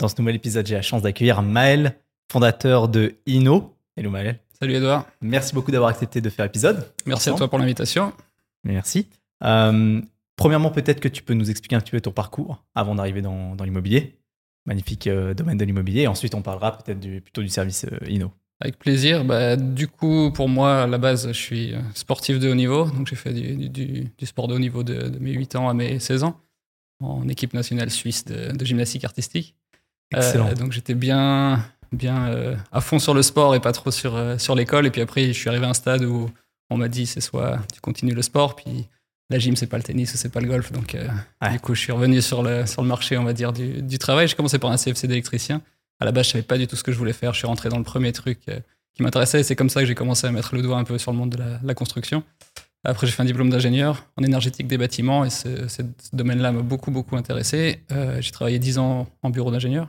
Dans ce nouvel épisode, j'ai la chance d'accueillir Maël, fondateur de Inno. Hello Maël. Salut Edouard. Merci beaucoup d'avoir accepté de faire l'épisode. Merci à toi pour l'invitation. Merci. Euh, premièrement, peut-être que tu peux nous expliquer un petit peu ton parcours avant d'arriver dans, dans l'immobilier. Magnifique euh, domaine de l'immobilier. Ensuite, on parlera peut-être du, plutôt du service euh, Inno. Avec plaisir. Bah, du coup, pour moi, à la base, je suis sportif de haut niveau. Donc, j'ai fait du, du, du, sport de haut niveau de, de, mes 8 ans à mes 16 ans en équipe nationale suisse de, de gymnastique artistique. Excellent. Euh, donc, j'étais bien, bien euh, à fond sur le sport et pas trop sur, euh, sur l'école. Et puis après, je suis arrivé à un stade où on m'a dit c'est soit tu continues le sport, puis la gym, c'est pas le tennis ou c'est pas le golf. Donc, euh, Ouais. du coup, je suis revenu sur le, sur le marché, on va dire, du, du travail. J'ai commencé par un CFC d'électricien. À la base, je savais pas du tout ce que je voulais faire. Je suis rentré dans le premier truc euh, qui m'intéressait et c'est comme ça que j'ai commencé à mettre le doigt un peu sur le monde de la, la construction. Après, j'ai fait un diplôme d'ingénieur en énergétique des bâtiments et ce, ce domaine-là m'a beaucoup, beaucoup intéressé. Euh, j'ai travaillé 10 ans en bureau d'ingénieur,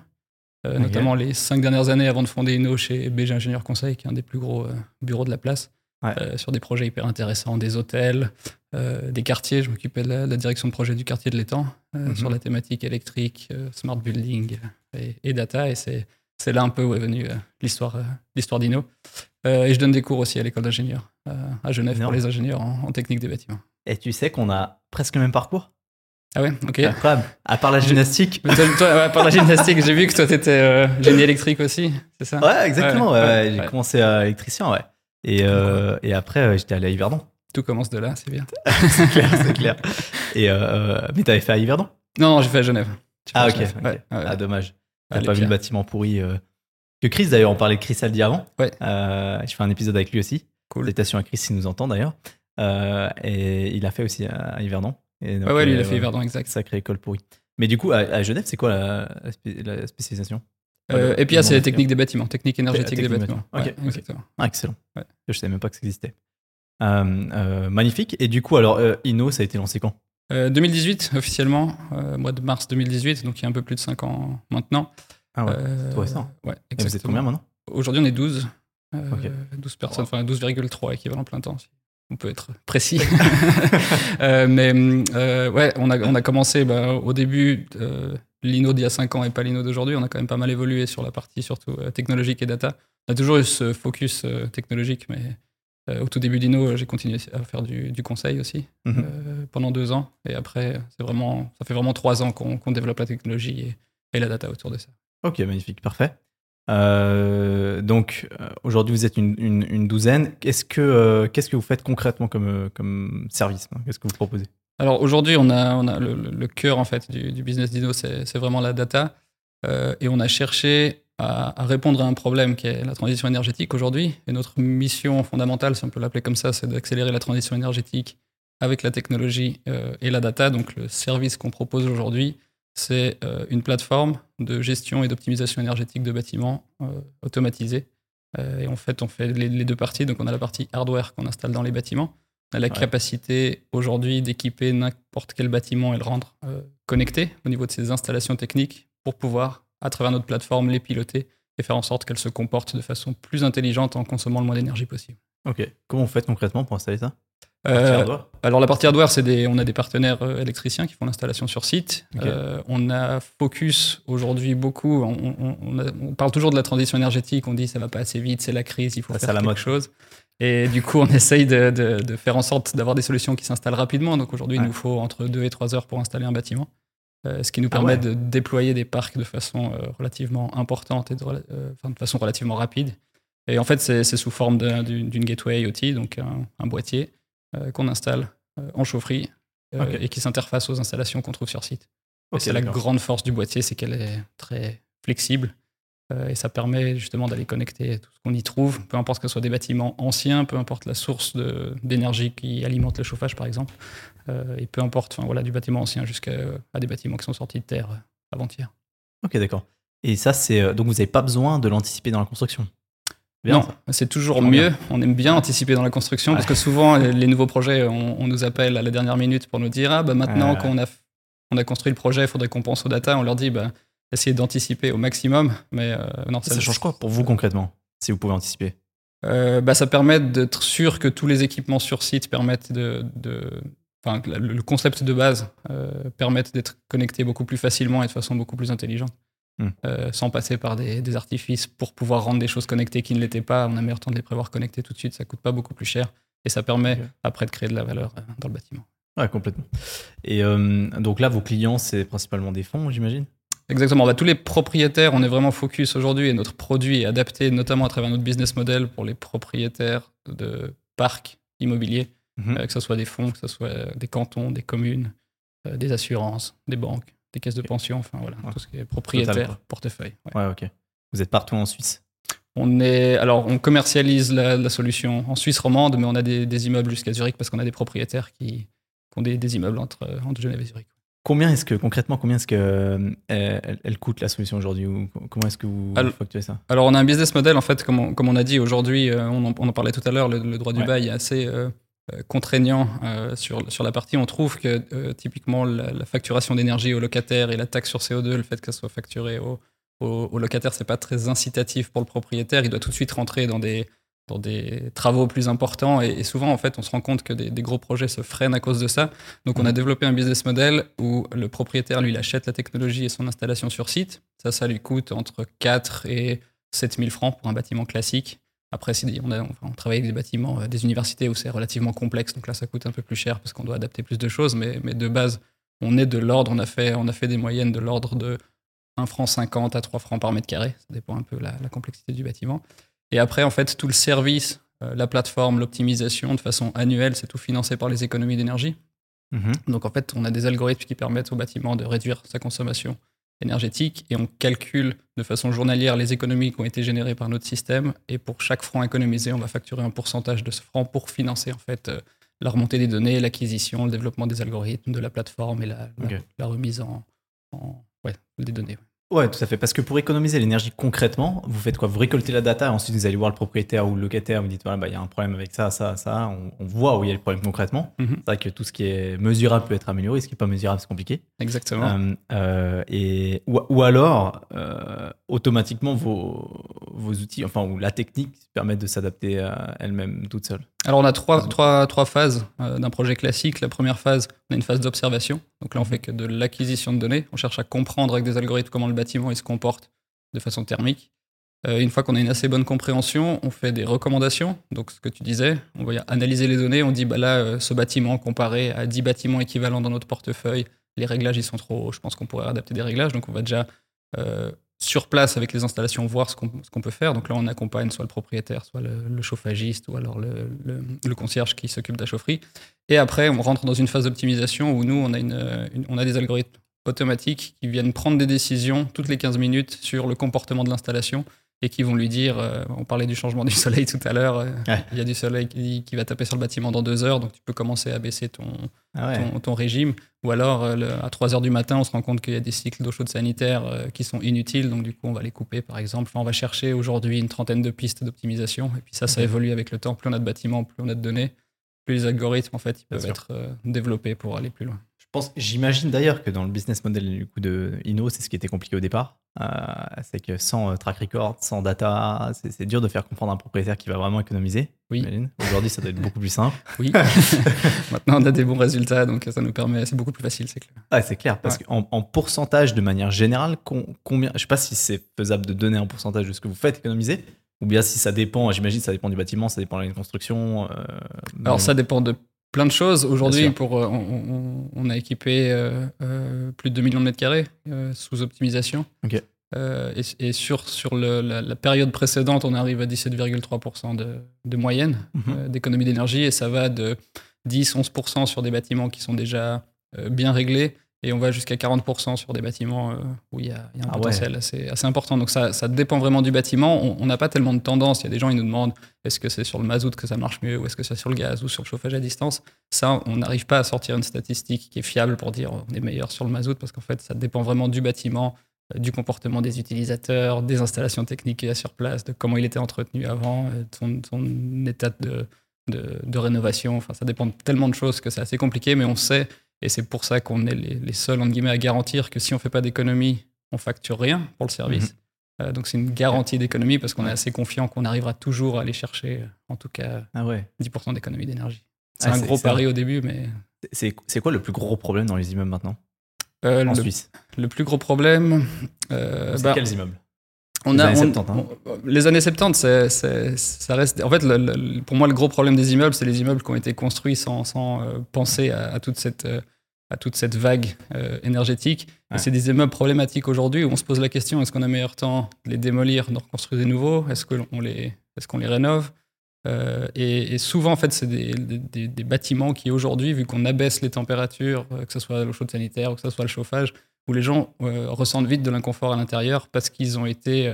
euh, notamment les 5 dernières années avant de fonder Inno chez BG Ingénieur Conseil, qui est un des plus gros euh, bureaux de la place, Ouais. euh, sur des projets hyper intéressants, des hôtels, des quartiers. Je m'occupais de la, la direction de projet du quartier de l'étang Mhm. sur la thématique électrique, smart building et, et data. Et c'est c'est là un peu où est venue euh, l'histoire euh, l'histoire d'Inno. Euh, et je donne des cours aussi à l'école d'ingénieurs à Genève pour les ingénieurs en, en technique des bâtiments. Et tu sais qu'on a presque le même parcours? Ah ouais, ok. Incroyable. À part la gymnastique. Toi, toi, ouais, par la gymnastique, j'ai vu que toi, t'étais euh, génie électrique aussi, c'est ça? Ouais, exactement. Ouais, ouais, ouais, ouais. J'ai commencé à électricien, ouais. Et, euh, et après, euh, j'étais allé à Yverdon. Tout commence de là, c'est bien. c'est clair, c'est clair. Et euh, mais t'avais fait à Yverdon? Non, non, j'ai fait à Genève. Ah, à ok. Genève. Ah, dommage. Ah, T'as pas vu le bâtiment pourri que Chris d'ailleurs. On parlait de Chris Aldi avant. Ouais. Je fais un épisode avec lui aussi. Cool. Salutations à Chris s'il nous entend d'ailleurs. Et il a fait aussi à Yverdon. Et donc, Ouais, ouais, lui, il a euh, fait Yverdon, exact. Sacrée école pourrie. Mais du coup, à, à Genève, c'est quoi la, la spé- la spécialisation? Euh, et puis, le c'est la technique des bâtiments, technique énergétique Technique des bâtiments. Ouais, exactement. Ah, excellent. Ouais. Je savais même pas que ça existait. Euh, euh, magnifique. Et du coup, alors, Inno, ça a été lancé quand? Euh, 2018, officiellement, mois de mars 2018, donc il y a un peu plus de 5 ans maintenant. Ah ouais. Tout récent. Ouais, Et vous êtes exactement. combien maintenant? Aujourd'hui, on est 12. euh, Ok. 12 personnes, enfin 12,3 équivalent plein temps, on peut être précis. Euh, mais euh, ouais, on a, on a commencé bah, au début, euh, l'INO d'il y a 5 ans et pas l'INO d'aujourd'hui. On a quand même pas mal évolué sur la partie surtout euh, technologique et data. On a toujours eu ce focus technologique, mais au tout début d'INO, j'ai continué à faire du, du conseil aussi Mhm. pendant deux ans. Et après, c'est vraiment, ça fait vraiment trois ans qu'on qu'on développe la technologie et, et la data autour de ça. Ok, magnifique, parfait. Euh, donc, euh, aujourd'hui, vous êtes une, douzaine. Qu'est-ce que, euh, qu'est-ce que vous faites concrètement comme, comme service hein Qu'est-ce que vous proposez? Alors aujourd'hui, on a, le, cœur en fait du, business d'Inno, c'est vraiment la data. Et on a cherché à, à répondre à un problème qui est la transition énergétique aujourd'hui. Et notre mission fondamentale, si on peut l'appeler comme ça, c'est d'accélérer la transition énergétique avec la technologie et la data. Donc le service qu'on propose aujourd'hui, c'est euh, une plateforme de gestion et d'optimisation énergétique de bâtiments euh, automatisée. Euh, et en fait, on fait les, les deux parties. Donc on a la partie hardware qu'on installe dans les bâtiments. On a la Ouais. capacité aujourd'hui d'équiper n'importe quel bâtiment et le rendre connecté au niveau de ses installations techniques pour pouvoir, à travers notre plateforme, les piloter et faire en sorte qu'elles se comportent de façon plus intelligente en consommant le moins d'énergie possible. Ok. Comment vous faites concrètement pour installer ça? Euh, alors la partie hardware, c'est des, on a des partenaires euh, électriciens qui font l'installation sur site. Euh, on a focus aujourd'hui beaucoup. On, on- on a- on parle toujours de la transition énergétique. On dit ça va pas assez vite, c'est la crise, il faut Ah, c'est faire la quelque chose. Et du coup, on essaye de, de- de faire en sorte d'avoir des solutions qui s'installent rapidement. Donc aujourd'hui, Ouais. il nous faut entre 2 et 3 heures pour installer un bâtiment. Euh, ce qui nous Ah permet ouais. de déployer des parcs de façon relativement importante et de, façon relativement rapide. Et en fait, c'est sous forme d'un- d'une gateway IoT, donc un, un boîtier qu'on installe euh, en chaufferie euh, et qui s'interface aux installations qu'on trouve sur site. Et Ok, c'est la grande force du boîtier, c'est qu'elle est très flexible euh, et ça permet justement d'aller connecter tout ce qu'on y trouve, peu importe que ce soit des bâtiments anciens, peu importe la source d'énergie qui alimente le chauffage par exemple, euh, et peu importe, enfin voilà, du bâtiment ancien jusqu'à à des bâtiments qui sont sortis de terre euh, avant-hier. Ok, d'accord. Et ça, c'est euh, donc vous n'avez pas besoin de l'anticiper dans la construction? Bien, non, c'est toujours mieux. On aime bien anticiper dans la construction parce que souvent, les nouveaux projets, on, on nous appelle à la dernière minute pour nous dire Ah, bah maintenant qu'on a, on a construit le projet, il faudrait qu'on pense aux data. On leur dit bah, Essayez d'anticiper au maximum. Mais euh, non, Ça, change quoi pour vous concrètement Si vous pouvez anticiper? Euh, bah, Ça permet d'être sûr que tous les équipements sur site permettent de. de enfin, le, le concept de base euh, permettent d'être connectés beaucoup plus facilement et de façon beaucoup plus intelligente. Hmm. euh, sans passer par des, des artifices pour pouvoir rendre des choses connectées qui ne l'étaient pas. On a meilleur temps de les prévoir connectées tout de suite, ça coûte pas beaucoup plus cher et ça permet après de créer de la valeur euh, dans le bâtiment. Ouais, complètement. Et euh, donc là, vos clients, c'est principalement des fonds, j'imagine? Exactement. Bah, tous les propriétaires, on est vraiment focus aujourd'hui et notre produit est adapté notamment à travers notre business model pour les propriétaires de parcs immobiliers, Mhm. euh, que ce soit des fonds, que ce soit des cantons, des communes, des assurances, des banques, des caisses de pension, enfin voilà, Ouais. tout ce qui est propriétaire, Total, portefeuille. ouais. Ouais, ok. Vous êtes partout en Suisse? On est, alors, on commercialise la, la solution en Suisse romande, mais on a des, des immeubles jusqu'à Zurich parce qu'on a des propriétaires qui, qui ont des, des immeubles entre, entre Genève et Zurich. Combien est-ce que, concrètement, combien est-ce que euh, elle, elle coûte la solution aujourd'hui? Ou comment est-ce que vous Alors- facturez ça? Alors, on a un business model, en fait, comme on, comme on a dit aujourd'hui, euh, on, en, on en parlait tout à l'heure, le, le droit du Ouais. bail est assez euh, contraignant euh, sur, sur la partie. On trouve que euh, typiquement la, la facturation d'énergie aux locataires et la taxe sur CO2, le fait qu'elle soit facturée aux, aux, aux locataires, c'est pas très incitatif pour le propriétaire. Il doit tout de suite rentrer dans des, dans des travaux plus importants. Et, et souvent, en fait, on se rend compte que des, des gros projets se freinent à cause de ça. Donc, on a Mhm. développé un business model où le propriétaire, lui, il achète la technologie et son installation sur site. Ça, ça lui coûte entre 4 et 7000 francs pour un bâtiment classique. Après, si on, a, on travaille avec des bâtiments, euh, des universités où c'est relativement complexe, donc là, ça coûte un peu plus cher parce qu'on doit adapter plus de choses. Mais, mais de base, on est de l'ordre, on, a fait- on a fait des moyennes de l'ordre de 1 franc 50 à 3 francs par mètre carré. Ça dépend un peu la, la complexité du bâtiment. Et après, en fait, tout le service, euh, la plateforme, l'optimisation, de façon annuelle, c'est tout financé par les économies d'énergie. Mhm. Donc en fait, on a des algorithmes qui permettent au bâtiment de réduire sa consommation énergétique et on calcule de façon journalière les économies qui ont été générées par notre système et pour chaque franc économisé, on va facturer un pourcentage de ce franc pour financer en fait euh, la remontée des données, l'acquisition, le développement des algorithmes, de la plateforme et la, la- Ok. la remise en, en- ouais, des données. Ouais, tout à fait. Parce que pour économiser l'énergie concrètement, vous faites quoi? Vous récoltez la data, ensuite vous allez voir le propriétaire ou le locataire, vous dites voilà, bah, il y a un problème avec ça, ça, ça. On, on voit où il y a le problème concrètement. Mhm. C'est vrai que tout ce qui est mesurable peut être amélioré, ce qui n'est pas mesurable, c'est compliqué. Exactement. Euh, euh, et, ou, ou alors, euh, automatiquement, vos, vos outils, enfin, ou la technique permettent de s'adapter à elle-même toute seule. Alors, on a trois, trois phases euh, d'un projet classique. La première phase, on a une phase d'observation. Donc là, on fait que de l'acquisition de données. On cherche à comprendre avec des algorithmes comment le bâtiment il se comporte de façon thermique. Euh, une fois qu'on a une assez bonne compréhension, on fait des recommandations. Donc, ce que tu disais, on va analyser les données. On dit, bah là, euh, ce bâtiment comparé à 10 bâtiments équivalents dans notre portefeuille, les réglages, ils sont trop hauts. Je pense qu'on pourrait adapter des réglages. Donc, on va déjà euh, sur place avec les installations voir ce qu'on peut faire. Donc là, on accompagne soit le propriétaire, soit le, chauffagiste, ou alors le, le- concierge qui s'occupe de la chaufferie. Et après, on rentre dans une phase d'optimisation où nous, on a, une- on a des algorithmes automatiques qui viennent prendre des décisions toutes les 15 minutes sur le comportement de l'installation et qui vont lui dire, euh, on parlait du changement du soleil tout à l'heure, euh, Ouais. il y a du soleil qui, qui va taper sur le bâtiment dans deux heures, donc tu peux commencer à baisser ton, Ah ouais. ton, ton régime. Ou alors, euh, le- à 3 heures du matin, on se rend compte qu'il y a des cycles d'eau chaude sanitaire qui sont inutiles. Donc, du coup, on va les couper, par exemple. Enfin, on va chercher aujourd'hui une trentaine de pistes d'optimisation. Et puis, ça, ça évolue avec le temps. Plus on a de bâtiments, plus on a de données, plus les algorithmes, en fait, ils peuvent être développés pour aller plus loin. Pense, j'imagine d'ailleurs que dans le business model du coup de Inno, c'est ce qui était compliqué au départ. Euh, c'est que sans euh, track record, sans data, c'est dur de faire comprendre à un propriétaire qui va vraiment économiser. Oui. Aujourd'hui, ça doit être beaucoup plus simple. Oui. Maintenant, on a des bons résultats, donc ça nous permet, c'est beaucoup plus facile, c'est clair. Ouais, c'est clair. Parce Ouais. qu'en en pourcentage, de manière générale, com- combien, je sais pas si c'est faisable de donner un pourcentage de ce que vous faites économiser, ou bien si ça dépend. J'imagine ça dépend du bâtiment, ça dépend de la construction. euh, Alors ça dépend de plein de choses. Aujourd'hui, pour, euh, on, a équipé euh, euh, plus de 2 millions de mètres carrés euh, sous optimisation. Et, et sur, sur le- la, la période précédente, on arrive à 17,3% de, de moyenne Mhm. d'économie d'énergie et ça va de 10-11% sur des bâtiments qui sont déjà bien réglés et on va jusqu'à 40% sur des bâtiments euh, où il y a, il y a un Ah ouais. potentiel assez, assez important. Donc ça, ça dépend vraiment du bâtiment. On n'a pas tellement de tendance. Il y a des gens qui nous demandent est-ce que c'est sur le mazout que ça marche mieux ou est-ce que c'est sur le gaz ou sur le chauffage à distance? Ça, on n'arrive pas à sortir une statistique qui est fiable pour dire on est meilleur sur le mazout parce qu'en fait, ça dépend vraiment du bâtiment, euh, du comportement des utilisateurs, des installations techniques qu'il y a sur place, de comment il était entretenu avant, euh, de son, son état de, de, de rénovation. Enfin, ça dépend de tellement de choses que c'est assez compliqué, mais on sait, et c'est pour ça qu'on est les, les seuls, entre guillemets, à garantir que si on fait pas d'économie, on facture rien pour le service. Euh, donc c'est une garantie d'économie parce qu'on est assez confiant qu'on arrivera toujours à aller chercher, euh, en tout cas, Ah ouais. 10% d'économie d'énergie. C'est Ah, un gros pari au début, mais C'est quoi le plus gros problème dans les immeubles maintenant? En le, Suisse Le plus gros problème. c'est bah, quels immeubles? On les, a, années 70, hein. les années 70, ça reste. En fait, pour moi, le gros problème des immeubles, c'est les immeubles qui ont été construits sans, sans penser à, à, toute cette à toute cette vague euh, énergétique. Et c'est des immeubles problématiques aujourd'hui où on se pose la question est-ce qu'on a meilleur temps de les démolir, de reconstruire des nouveaux? Est-ce qu'on les, est qu'on les rénove? Euh, et, souvent, en fait, c'est des, des, bâtiments qui, aujourd'hui, vu qu'on abaisse les températures, euh, que ce soit l'eau chaude sanitaire ou que ce soit le chauffage, où les gens ressentent vite de l'inconfort à l'intérieur parce qu'ils ont été.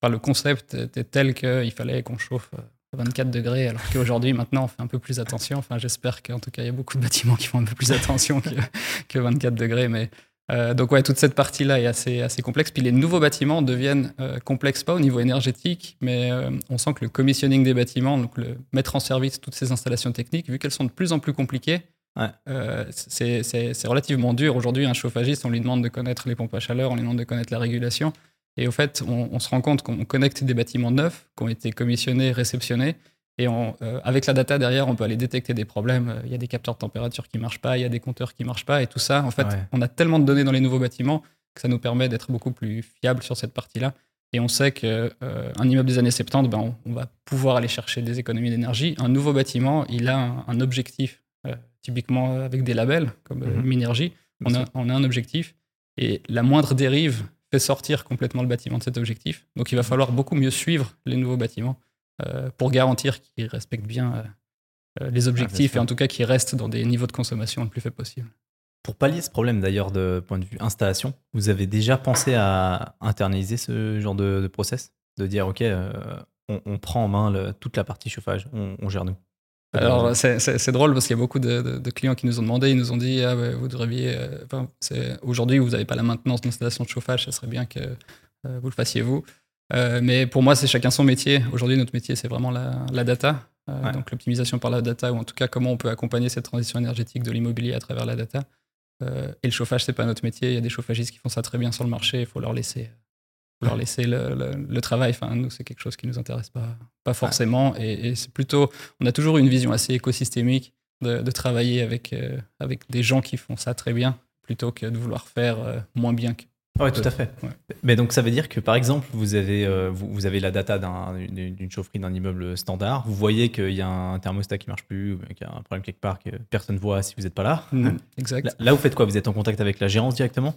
par le concept était tel qu'il fallait qu'on chauffe 24 degrés, alors qu'aujourd'hui, maintenant, on fait un peu plus attention. Enfin, j'espère qu'en tout cas, il y a beaucoup de bâtiments qui font un peu plus attention que, que 24 degrés. Mais euh, donc, ouais, toute cette partie-là est assez, assez complexe. Puis les nouveaux bâtiments deviennent euh, complexes, pas au niveau énergétique, mais euh, on sent que le commissioning des bâtiments, donc le mettre en service toutes ces installations techniques, vu qu'elles sont de plus en plus compliquées, c'est relativement dur. Aujourd'hui, un chauffagiste, on lui demande de connaître les pompes à chaleur, on lui demande de connaître la régulation. Et au fait, on, se rend compte qu'on connecte des bâtiments neufs qui ont été commissionnés, réceptionnés. Et euh, avec la data derrière, on peut aller détecter des problèmes. Il y a des capteurs de température qui ne marchent pas, il y a des compteurs qui ne marchent pas. Et tout ça, en fait, on a tellement de données dans les nouveaux bâtiments que ça nous permet d'être beaucoup plus fiable sur cette partie-là. Et on sait qu'un euh, immeuble des années 70, ben, on, va pouvoir aller chercher des économies d'énergie. Un nouveau bâtiment, il a un, objectif, euh, typiquement avec des labels comme mm Minergie. On a, on a un objectif. Et la moindre dérive sortir complètement le bâtiment de cet objectif. Donc il va falloir beaucoup mieux suivre les nouveaux bâtiments euh, pour garantir qu'ils respectent bien euh, euh, les objectifs et en tout cas qu'ils restent dans des niveaux de consommation le plus fait possible. Pour pallier ce problème d'ailleurs de point de vue installation, vous avez déjà pensé à internaliser ce genre de, process? De dire ok, on, prend en main toute la partie chauffage, on gère nous? Alors, c'est drôle parce qu'il y a beaucoup de, clients qui nous ont demandé, ils nous ont dit ah, vous devriez. Euh, aujourd'hui, vous n'avez pas la maintenance d'installation de chauffage, ça serait bien que euh, vous le fassiez vous. Euh, mais pour moi, c'est chacun son métier. Aujourd'hui, notre métier, c'est vraiment la, data. Donc, l'optimisation par la data, ou en tout cas, comment on peut accompagner cette transition énergétique de l'immobilier à travers la data. et le chauffage, c'est pas notre métier. Il y a des chauffagistes qui font ça très bien sur le marché. Il faut leur laisser leur laisser le, travail. Enfin, nous, c'est quelque chose qui nous intéresse pas, pas forcément. Et, c'est plutôt, on a toujours une vision assez écosystémique de, travailler avec, euh, avec des gens qui font ça très bien, plutôt que de vouloir faire euh, moins bien que oui, tout à fait. Mais donc ça veut dire que par exemple, vous avez, euh, vous, avez la data d'une chaufferie d'un immeuble standard, vous voyez qu'il y a un thermostat qui marche plus, qu'il y a un problème quelque part que personne ne voit si vous n'êtes pas là. Mhm, exact. Là, vous faites quoi? Vous êtes en contact avec la gérance directement?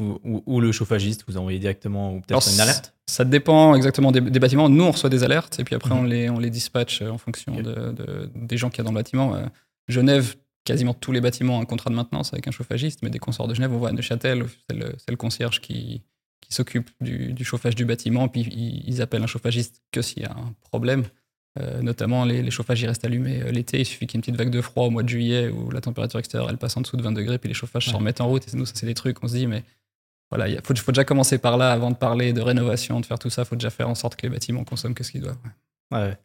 Ou, le chauffagiste Vous envoyez directement ou peut-être une alerte? Ça dépend exactement des, bâtiments. Nous, on reçoit des alertes et puis après, on, les, on les dispatche en fonction de, des gens qu'il y a dans le bâtiment. Euh, Genève, quasiment tous les bâtiments ont un contrat de maintenance avec un chauffagiste, mais dès qu'on sort de Genève, on voit à Neuchâtel, c'est le, concierge qui, qui s'occupe du, chauffage du bâtiment, puis ils, appellent un chauffagiste que s'il y a un problème. Euh, notamment, les, chauffages ils restent allumés euh, l'été, il suffit qu'il y ait une petite vague de froid au mois de juillet où la température extérieure elle passe en dessous de 20 degrés, puis les chauffages se remettent en route. Et nous, ça, c'est des trucs, on se dit, mais voilà, il faut, faut, déjà commencer par là avant de parler de rénovation, de faire tout ça, il faut déjà faire en sorte que les bâtiments consomment que ce qu'ils doivent. Ouais.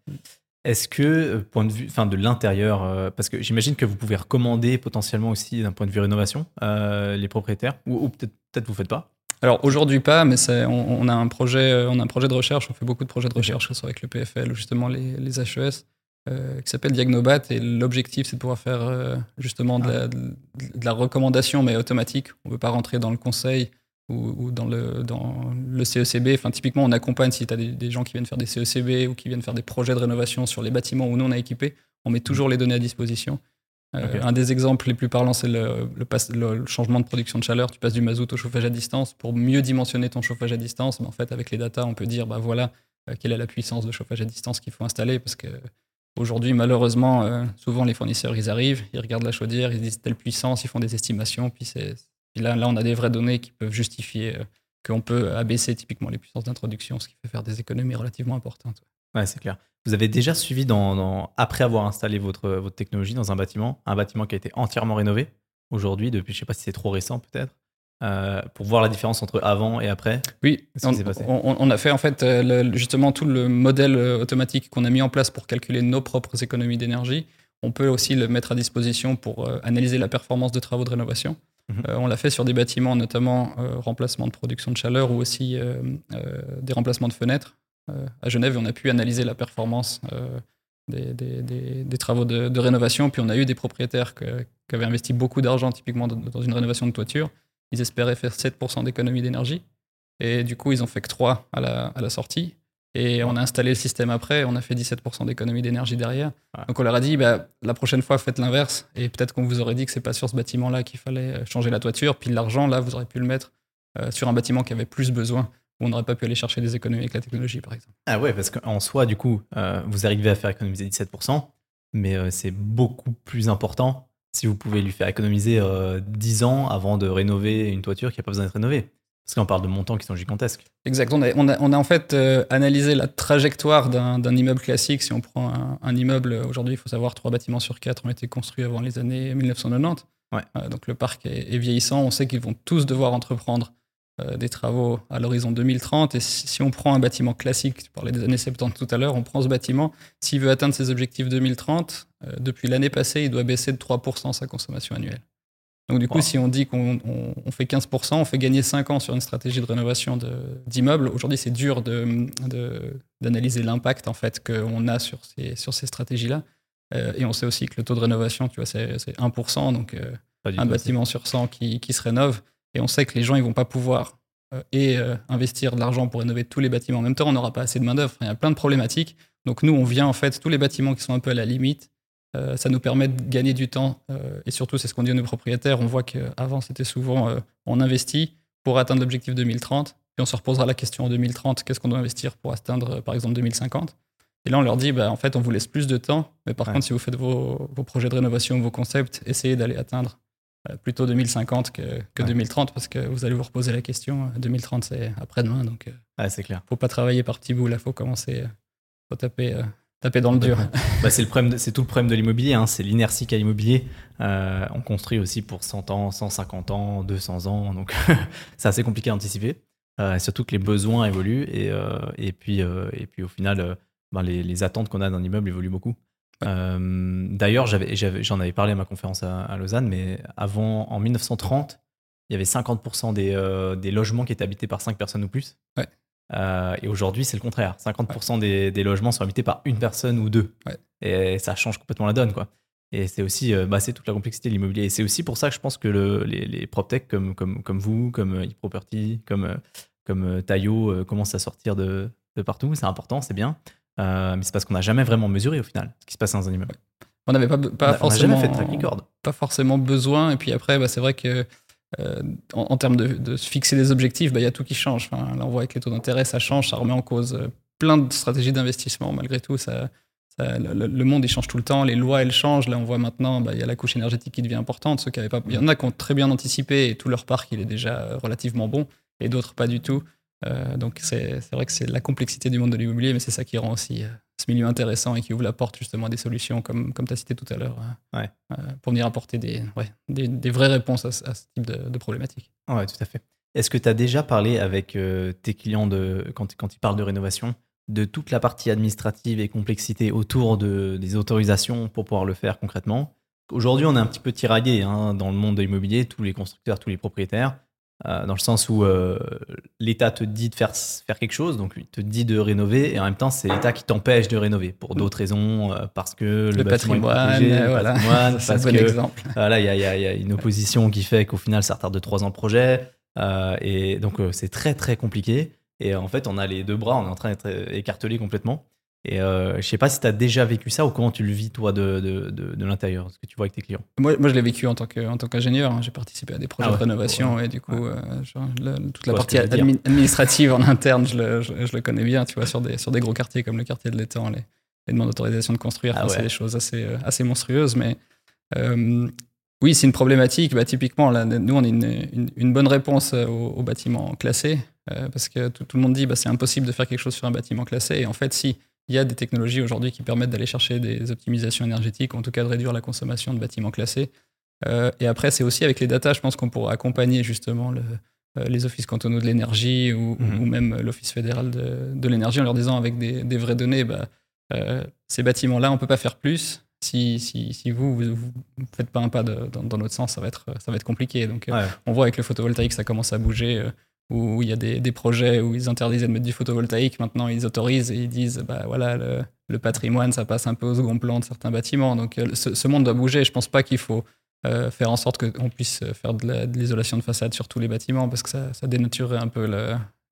Est-ce que, euh, point de vue, enfin de l'intérieur, euh, parce que j'imagine que vous pouvez recommander potentiellement aussi d'un point de vue rénovation euh, les propriétaires, ou, peut-être vous faites pas? Alors aujourd'hui pas, mais on, on, a un projet, on a un projet de recherche, on fait beaucoup de projets de recherche, que ce soit avec le PFL ou justement les, les HES, qui s'appelle Diagnobat, et l'objectif c'est de pouvoir faire justement de, la, de, la, recommandation mais automatique. On ne veut pas rentrer dans le conseil ou, dans, le, dans le CECB. Enfin, typiquement, on accompagne si tu as des, gens qui viennent faire des CECB ou qui viennent faire des projets de rénovation sur les bâtiments où nous on a équipé, on met toujours les données à disposition. Euh, un des exemples les plus parlants, c'est le, le, changement de production de chaleur. Tu passes du mazout au chauffage à distance. Pour mieux dimensionner ton chauffage à distance, mais en fait, avec les datas, on peut dire bah voilà euh, quelle est la puissance de chauffage à distance qu'il faut installer parce que Aujourd'hui, malheureusement, euh, souvent les fournisseurs, ils arrivent, ils regardent la chaudière, ils disent telle puissance, ils font des estimations, puis c'est là, là, on a des vraies données qui peuvent justifier euh, qu'on peut abaisser typiquement les puissances d'introduction, ce qui fait faire des économies relativement importantes. Ouais, c'est clair. Vous avez déjà suivi, dans, après avoir installé votre, votre technologie dans un bâtiment, un bâtiment qui a été entièrement rénové aujourd'hui, depuis, je ne sais pas si c'est trop récent peut-être, euh, pour voir la différence entre avant et après? Oui, on, on, a fait en fait euh, justement tout le modèle automatique qu'on a mis en place pour calculer nos propres économies d'énergie. On peut aussi le mettre à disposition pour analyser la performance de travaux de rénovation. Mhm. Euh, on l'a fait sur des bâtiments, notamment euh, remplacement de production de chaleur ou aussi euh, des remplacements de fenêtres. à Genève, on a pu analyser la performance des, travaux de, rénovation. Puis on a eu des propriétaires qui avaient investi beaucoup d'argent, typiquement dans une rénovation de toiture, ils espéraient faire 7% d'économie d'énergie. Et du coup, ils ont fait que 3 à la, à la sortie. Et on a installé le système après, on a fait 17% d'économie d'énergie derrière. Donc on leur a dit, bah, la prochaine fois, faites l'inverse. Et peut-être qu'on vous aurait dit que c'est pas sur ce bâtiment-là qu'il fallait euh, changer la toiture. Puis l'argent, là, vous aurez pu le mettre euh, sur un bâtiment qui avait plus besoin, où on n'aurait pas pu aller chercher des économies avec la technologie, par exemple. Ah ouais, parce qu'en soi, du coup, euh, vous arrivez à faire économiser 17%, mais c'est beaucoup plus important si vous pouvez lui faire économiser 10 ans avant de rénover une toiture qui n'a pas besoin d'être rénovée. Parce qu'on parle de montants qui sont gigantesques. Exact. On a, on a, en fait euh, analysé la trajectoire d'un immeuble classique. Si on prend un, immeuble, aujourd'hui, il faut savoir, trois bâtiments sur quatre ont été construits avant les années 1990. Ouais. Euh, donc le parc est, vieillissant. On sait qu'ils vont tous devoir entreprendre euh, des travaux à l'horizon 2030. Et si, on prend un bâtiment classique, tu parlais des années 70 tout à l'heure, on prend ce bâtiment, s'il veut atteindre ses objectifs 2030, depuis l'année passée, il doit baisser de 3% sa consommation annuelle. Donc du coup, si on dit qu'on fait 15%, on fait gagner 5 ans sur une stratégie de rénovation d'immeubles. Aujourd'hui, c'est dur d'analyser de, l'impact en fait qu'on a sur ces, sur ces stratégies-là. Euh, et on sait aussi que le taux de rénovation, tu vois, c'est 1%, donc euh, un bâtiment sur 100 qui, qui, se rénove. Et on sait que les gens, ils vont pas pouvoir euh, et investir de l'argent pour rénover tous les bâtiments en même temps. On n'aura pas assez de main d'œuvre. Il y a plein de problématiques. Donc nous, on vient en fait tous les bâtiments qui sont un peu à la limite euh, ça nous permet de gagner du temps. Euh, et surtout, c'est ce qu'on dit à nos propriétaires. On voit qu'avant, c'était souvent euh, on investit pour atteindre l'objectif 2030. Et on se reposera la question en 2030 qu'est-ce qu'on doit investir pour atteindre, par exemple, 2050 Et là, on leur dit bah, en fait, on vous laisse plus de temps. Mais par contre, si vous faites vos, projets de rénovation, vos concepts, essayez d'aller atteindre plutôt 2050 que, que 2030 parce que vous allez vous reposer la question 2030 c'est après-demain donc c'est clair faut pas travailler par petits bouts là faut commencer faut taper taper dans le dur. Bah, c'est, le problème c'est tout le problème de l'immobilier, hein. c'est l'inertie qu'a l'immobilier. Euh, on construit aussi pour 100 ans, 150 ans, 200 ans, donc c'est assez compliqué à anticiper. Euh, surtout que les besoins évoluent et, euh, et, puis, et puis au final, ben, les, attentes qu'on a d'un immeuble évoluent beaucoup. d'ailleurs, j'avais, j'en avais parlé à ma conférence à, Lausanne, mais avant, en 1930, il y avait 50% des, des, logements qui étaient habités par 5 personnes ou plus. Ouais. Euh, et aujourd'hui, c'est le contraire. 50% des, logements sont habités par une personne ou deux. Et ça change complètement la donne, quoi. Et c'est aussi, euh, bah, c'est toute la complexité de l'immobilier. Et c'est aussi pour ça que je pense que les, les PropTech comme, comme, comme vous, comme eProperty, comme, comme Tayo commencent à sortir de, de partout. C'est important, c'est bien. Euh, mais c'est parce qu'on n'a jamais vraiment mesuré au final ce qui se passe dans un immeuble. On n'avait pas, pas forcément. jamais fait de track record. Pas forcément besoin. Et puis après, bah, c'est vrai que euh, en, termes de, fixer des objectifs, bah, il y a tout qui change. Là, on voit avec les taux d'intérêt, ça change, ça remet en cause euh, plein de stratégies d'investissement. Malgré tout, ça, le, monde, il change tout le temps. Les lois, elles changent. Là, on voit maintenant, bah, il y a la couche énergétique qui devient importante. Ceux qui avaient pas, il y en a qui ont très bien anticipé et tout leur parc, il est déjà relativement bon, et d'autres pas du tout. Euh, donc, c'est vrai que c'est la complexité du monde de l'immobilier, mais c'est ça qui rend aussi ce milieu intéressant et qui ouvre la porte justement à des solutions comme, comme tu as cité tout à l'heure euh, euh, pour venir apporter des, des, des, vraies réponses à, ce type de, de problématiques. Oui, tout à fait. Est-ce que tu as déjà parlé avec euh, tes clients de, quand, quand ils parlent de rénovation de toute la partie administrative et complexité autour de, des autorisations pour pouvoir le faire concrètement? Aujourd'hui, on est un petit peu tiraillé hein, dans le monde de l'immobilier, tous les constructeurs, tous les propriétaires. Euh, dans le sens où euh, l'État te dit de faire, faire quelque chose, donc il te dit de rénover, et en même temps, c'est l'État qui t'empêche de rénover pour d'autres raisons, euh, parce que le, patrimoine, voilà. c'est un bon exemple. Voilà, il y, y, a une opposition qui fait qu'au final, ça retarde de trois ans le projet, et donc c'est très très compliqué. Et en fait, on a les deux bras, on est en train d'être écartelés complètement. Et euh, je sais pas si tu as déjà vécu ça ou comment tu le vis, toi, de, de, de, l'intérieur, ce que tu vois avec tes clients. Moi, moi je l'ai vécu en tant qu'ingénieur. Hein. J'ai participé à des projets ah de rénovation et du coup, euh, toute la partie administrative en interne, je le, je, le, connais bien, tu vois, sur des, sur des gros quartiers comme le quartier de l'Étang, les, les, demandes d'autorisation de construire, ah c'est des choses assez, euh, assez monstrueuses. Mais euh, oui, c'est une problématique. Bah, typiquement, là, nous, on a une, une, bonne réponse aux, bâtiments classés parce que tout, tout, le monde dit bah, c'est impossible de faire quelque chose sur un bâtiment classé. Et en fait, si il y a des technologies aujourd'hui qui permettent d'aller chercher des optimisations énergétiques, en tout cas de réduire la consommation de bâtiments classés. Euh, et après, c'est aussi avec les data, je pense qu'on pourra accompagner justement le, euh, les offices cantonaux de l'énergie ou, mhm. même l'Office fédéral de, de l'énergie en leur disant avec des, des vraies données, bah, euh, ces bâtiments-là, on ne peut pas faire plus. Si, si, si vous ne faites pas un pas dans, dans, notre sens, ça va être, ça va être compliqué. Donc, on voit avec le photovoltaïque, ça commence à bouger où il y a des, des, projets où ils interdisaient de mettre du photovoltaïque, maintenant ils autorisent et ils disent bah voilà le, le patrimoine ça passe un peu au second plan de certains bâtiments. Donc euh, ce, monde doit bouger. Je pense pas qu'il faut faire en sorte qu'on puisse faire de l'isolation de, façade sur tous les bâtiments, parce que ça, ça dénaturerait un peu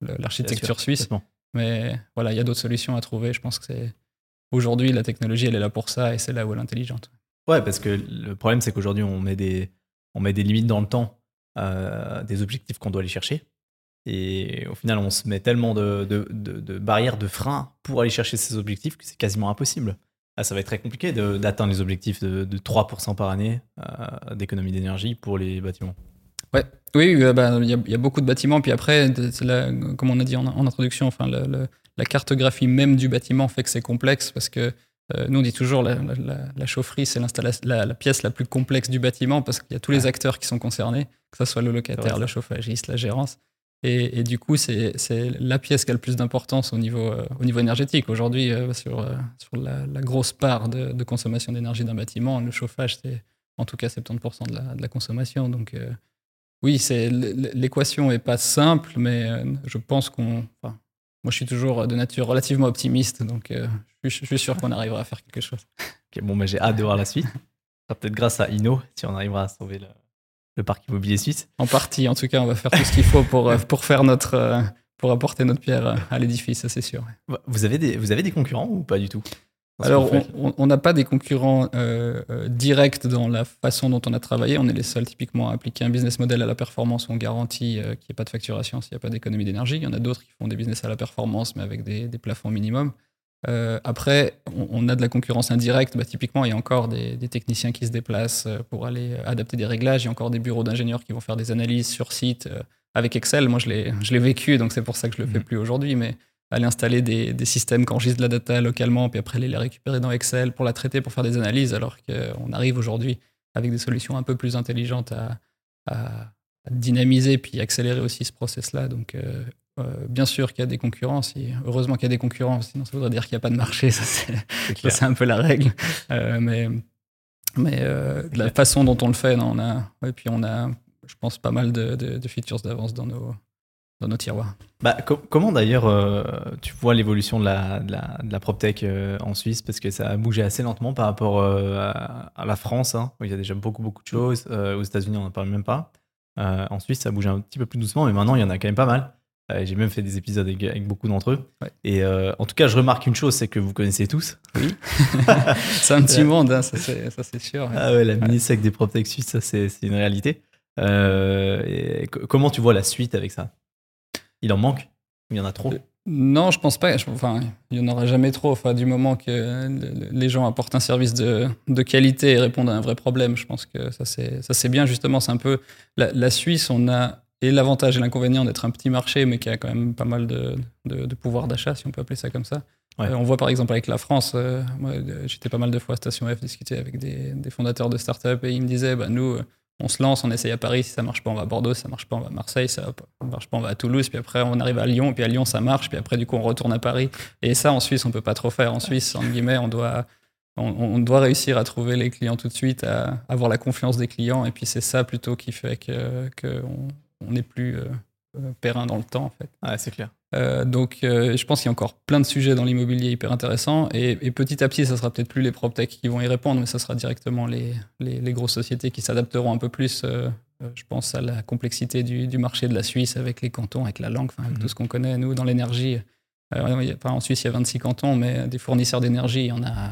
l'architecture suisse. Mais voilà, il y a d'autres solutions à trouver. Je pense que c'est aujourd'hui la technologie, elle est là pour ça et c'est là où elle est intelligente. Ouais, parce que le problème, c'est qu'aujourd'hui, on met des on met des limites dans le temps, euh, des objectifs qu'on doit aller chercher. Et au final, on se met tellement de, de, barrières, de freins pour aller chercher ces objectifs que c'est quasiment impossible. Ah, ça va être très compliqué d'atteindre les objectifs de, 3% par année euh, d'économie d'énergie pour les bâtiments. Ouais. Oui, euh, bah, il y, a beaucoup de bâtiments. Puis après, comme on a dit en, introduction, enfin, la cartographie même du bâtiment fait que c'est complexe parce que euh, nous, on dit toujours la, la, chaufferie, c'est la, la, pièce la plus complexe du bâtiment parce qu'il y a tous les acteurs qui sont concernés, que ce soit le locataire, le chauffagiste, la gérance. Et, du coup, c'est la pièce qui a le plus d'importance au niveau, euh, énergétique. Aujourd'hui, euh, sur, sur la, grosse part de, consommation d'énergie d'un bâtiment, le chauffage, c'est en tout cas 70% de la, consommation. Donc, oui, l'équation n'est pas simple, mais je pense qu'on. Moi, je suis toujours de nature relativement optimiste, donc euh, je, suis sûr qu'on arrivera à faire quelque chose. bon, mais j'ai hâte de voir la suite. Peut-être grâce à Inno, si on arrivera à sauver le, parc immobilier suisse. En partie, en tout cas, on va faire tout ce qu'il faut pour, euh, pour faire notre, euh, pour apporter notre pierre à l'édifice, ça c'est sûr. Vous avez, des, vous avez des concurrents ou pas du tout? Alors, on n'a pas des concurrents euh, euh, directs dans la façon dont on a travaillé. On est les seuls typiquement à appliquer un business model à la performance où on garantit euh, qu'il n'y ait pas de facturation s'il n'y a pas d'économie d'énergie. Il y en a d'autres qui font des business à la performance, mais avec des, plafonds minimums. Après, on, a de la concurrence indirecte. Bah, typiquement, il y a encore des, techniciens qui se déplacent pour aller adapter des réglages. Il y a encore des bureaux d'ingénieurs qui vont faire des analyses sur site avec Excel. Moi, je l'ai vécu, donc c'est pour ça que je le fais mmh. plus aujourd'hui. Mais aller installer des, des systèmes qui enregistrent de la data localement, puis après les récupérer dans Excel pour la traiter, pour faire des analyses, alors qu'on arrive aujourd'hui avec des solutions un peu plus intelligentes à, dynamiser puis accélérer aussi ce process-là. Donc, euh, euh, bien sûr qu'il y a des concurrents, heureusement qu'il y a des concurrents, sinon ça voudrait dire qu'il n'y a pas de marché, ça c'est un peu la règle. Euh, mais mais la façon dont on le fait, on a, et puis on a, je pense, pas mal de, de features d'avance dans nos, dans nos tiroirs. Bah, comment d'ailleurs euh, tu vois l'évolution de la, de la, de la PropTech euh, en Suisse? Parce que ça a bougé assez lentement par rapport euh, à, la France, hein, où il y a déjà beaucoup, beaucoup de choses. aux États-Unis, on n'en parle même pas. en Suisse, ça a bougé un petit peu plus doucement, mais maintenant, il y en a quand même pas mal. J'ai même fait des épisodes avec, beaucoup d'entre eux. Et en tout cas, je remarque une chose, c'est que vous connaissez tous. Oui. c'est un petit monde, hein, ça c'est sûr. Ah ouais, la mini-sec des suisses, ça c'est une réalité. Et comment tu vois la suite avec ça? Il en manque Il y en a trop? Non, je pense pas. Enfin, il n'y en aura jamais trop. Enfin, du moment que les gens apportent un service de, qualité et répondent à un vrai problème, je pense que ça c'est bien. Justement, c'est un peu la, Suisse. On a et l'avantage et l'inconvénient d'être un petit marché, mais qui a quand même pas mal de, pouvoir d'achat, si on peut appeler ça comme ça. Euh, on voit par exemple avec la France. Euh, j'étais pas mal de fois à Station F discuter avec des, fondateurs de start-up et ils me disaient, bah, nous on se lance, on essaye à Paris, si ça marche pas, on va à Bordeaux, si ça marche pas, on va à Marseille, si ça marche pas, on va à Toulouse, puis après on arrive à Lyon, puis à Lyon ça marche, puis après du coup on retourne à Paris. Et ça en Suisse on peut pas trop faire. En Suisse, en guillemets, on doit, on, doit réussir à trouver les clients tout de suite, à avoir la confiance des clients, et puis c'est ça plutôt qui fait que on est plus euh, euh, périn dans le temps en fait. Ouais, c'est clair. Euh, donc, euh, je pense qu'il y a encore plein de sujets dans l'immobilier hyper intéressants. Et, petit à petit, ça sera peut-être plus les PropTech qui vont y répondre, mais ça sera directement les, les, grosses sociétés qui s'adapteront un peu plus. Euh, je pense à la complexité du, du, marché de la Suisse avec les cantons, avec la langue, avec tout mhm. ce qu'on connaît. Nous, dans l'énergie, en Suisse, il y a 26 cantons, mais des fournisseurs d'énergie, il y en a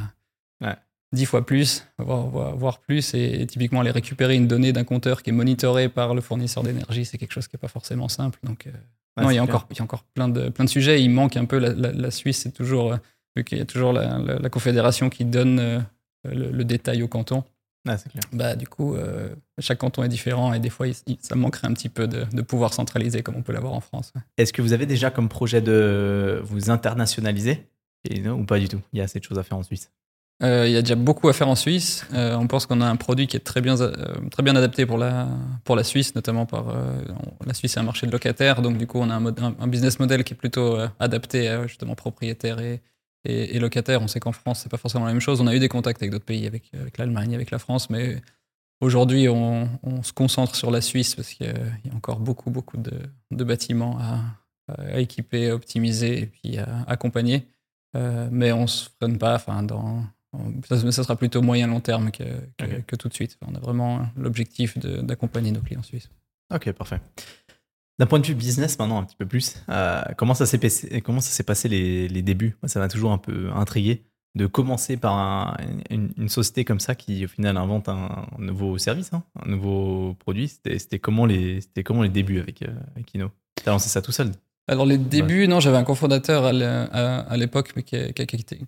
ouais. 10 fois plus, voire, plus. Et, typiquement, aller récupérer une donnée d'un compteur qui est monitoré par le fournisseur d'énergie, c'est quelque chose qui n'est pas forcément simple. Donc, non, il y, a encore, il y a encore plein de, plein de sujets. Il manque un peu la, Suisse, c'est toujours, euh, vu qu'il y a toujours la, confédération qui donne euh, le, détail au canton. Ah, clair. Bah, du coup, euh, chaque canton est différent et des fois, ça manquerait un petit peu de, pouvoir centraliser comme on peut l'avoir en France. Est-ce que vous avez déjà comme projet de vous internationaliser? Et, ou pas du tout? Il y a assez de choses à faire en Suisse euh, il y a déjà beaucoup à faire en Suisse. Euh, on pense qu'on a un produit qui est très bien, euh, très bien adapté pour la, pour la Suisse, notamment par la Suisse est un marché de locataires, donc du coup on a un, business model qui est plutôt adapté à justement propriétaires et, et, locataires. On sait qu'en France c'est pas forcément la même chose. On a eu des contacts avec d'autres pays, avec, l'Allemagne, avec la France, mais aujourd'hui on, on, se concentre sur la Suisse parce qu'il y, a encore beaucoup beaucoup de, de bâtiments à, à, équiper, à optimiser et puis à accompagner. mais on se freine pas. Enfin dans ça, ça, sera plutôt moyen-long terme que, que, tout de suite. on a vraiment l'objectif d'accompagner nos clients suisses. Ok, parfait. D'un point de vue business, maintenant un petit peu plus, euh, comment ça s'est passé, comment ça s'est passé les, les débuts? Moi, ça m'a toujours un peu intrigué de commencer par une, société comme ça qui au final invente un, nouveau service, hein, un nouveau produit. C'était comment les comment les débuts avec, euh, avec Inno T'as lancé ça tout seul? Alors les débuts, non, j'avais un cofondateur à l'époque, mais qui a, quitté,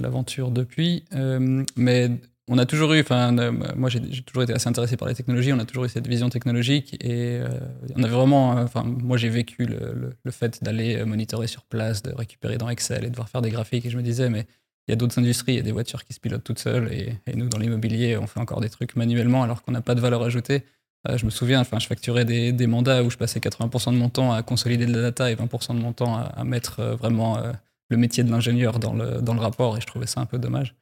l'aventure depuis. Euh, mais on a toujours eu, enfin, euh, moi j'ai toujours été assez intéressé par les technologies, on a toujours eu cette vision technologique et euh, on avait vraiment, enfin, moi j'ai vécu le, fait d'aller monitorer sur place, de récupérer dans Excel et de devoir faire des graphiques et je me disais, mais il y a d'autres industries, il y a des voitures qui se pilotent toutes seules et, et nous dans l'immobilier, on fait encore des trucs manuellement alors qu'on n'a pas de valeur ajoutée. Euh, je me souviens, enfin, je facturais des, des, mandats où je passais 80% de mon temps à consolider de la data et 20% de mon temps à, mettre euh, vraiment euh, le métier de l'ingénieur dans le, dans le rapport et je trouvais ça un peu dommage.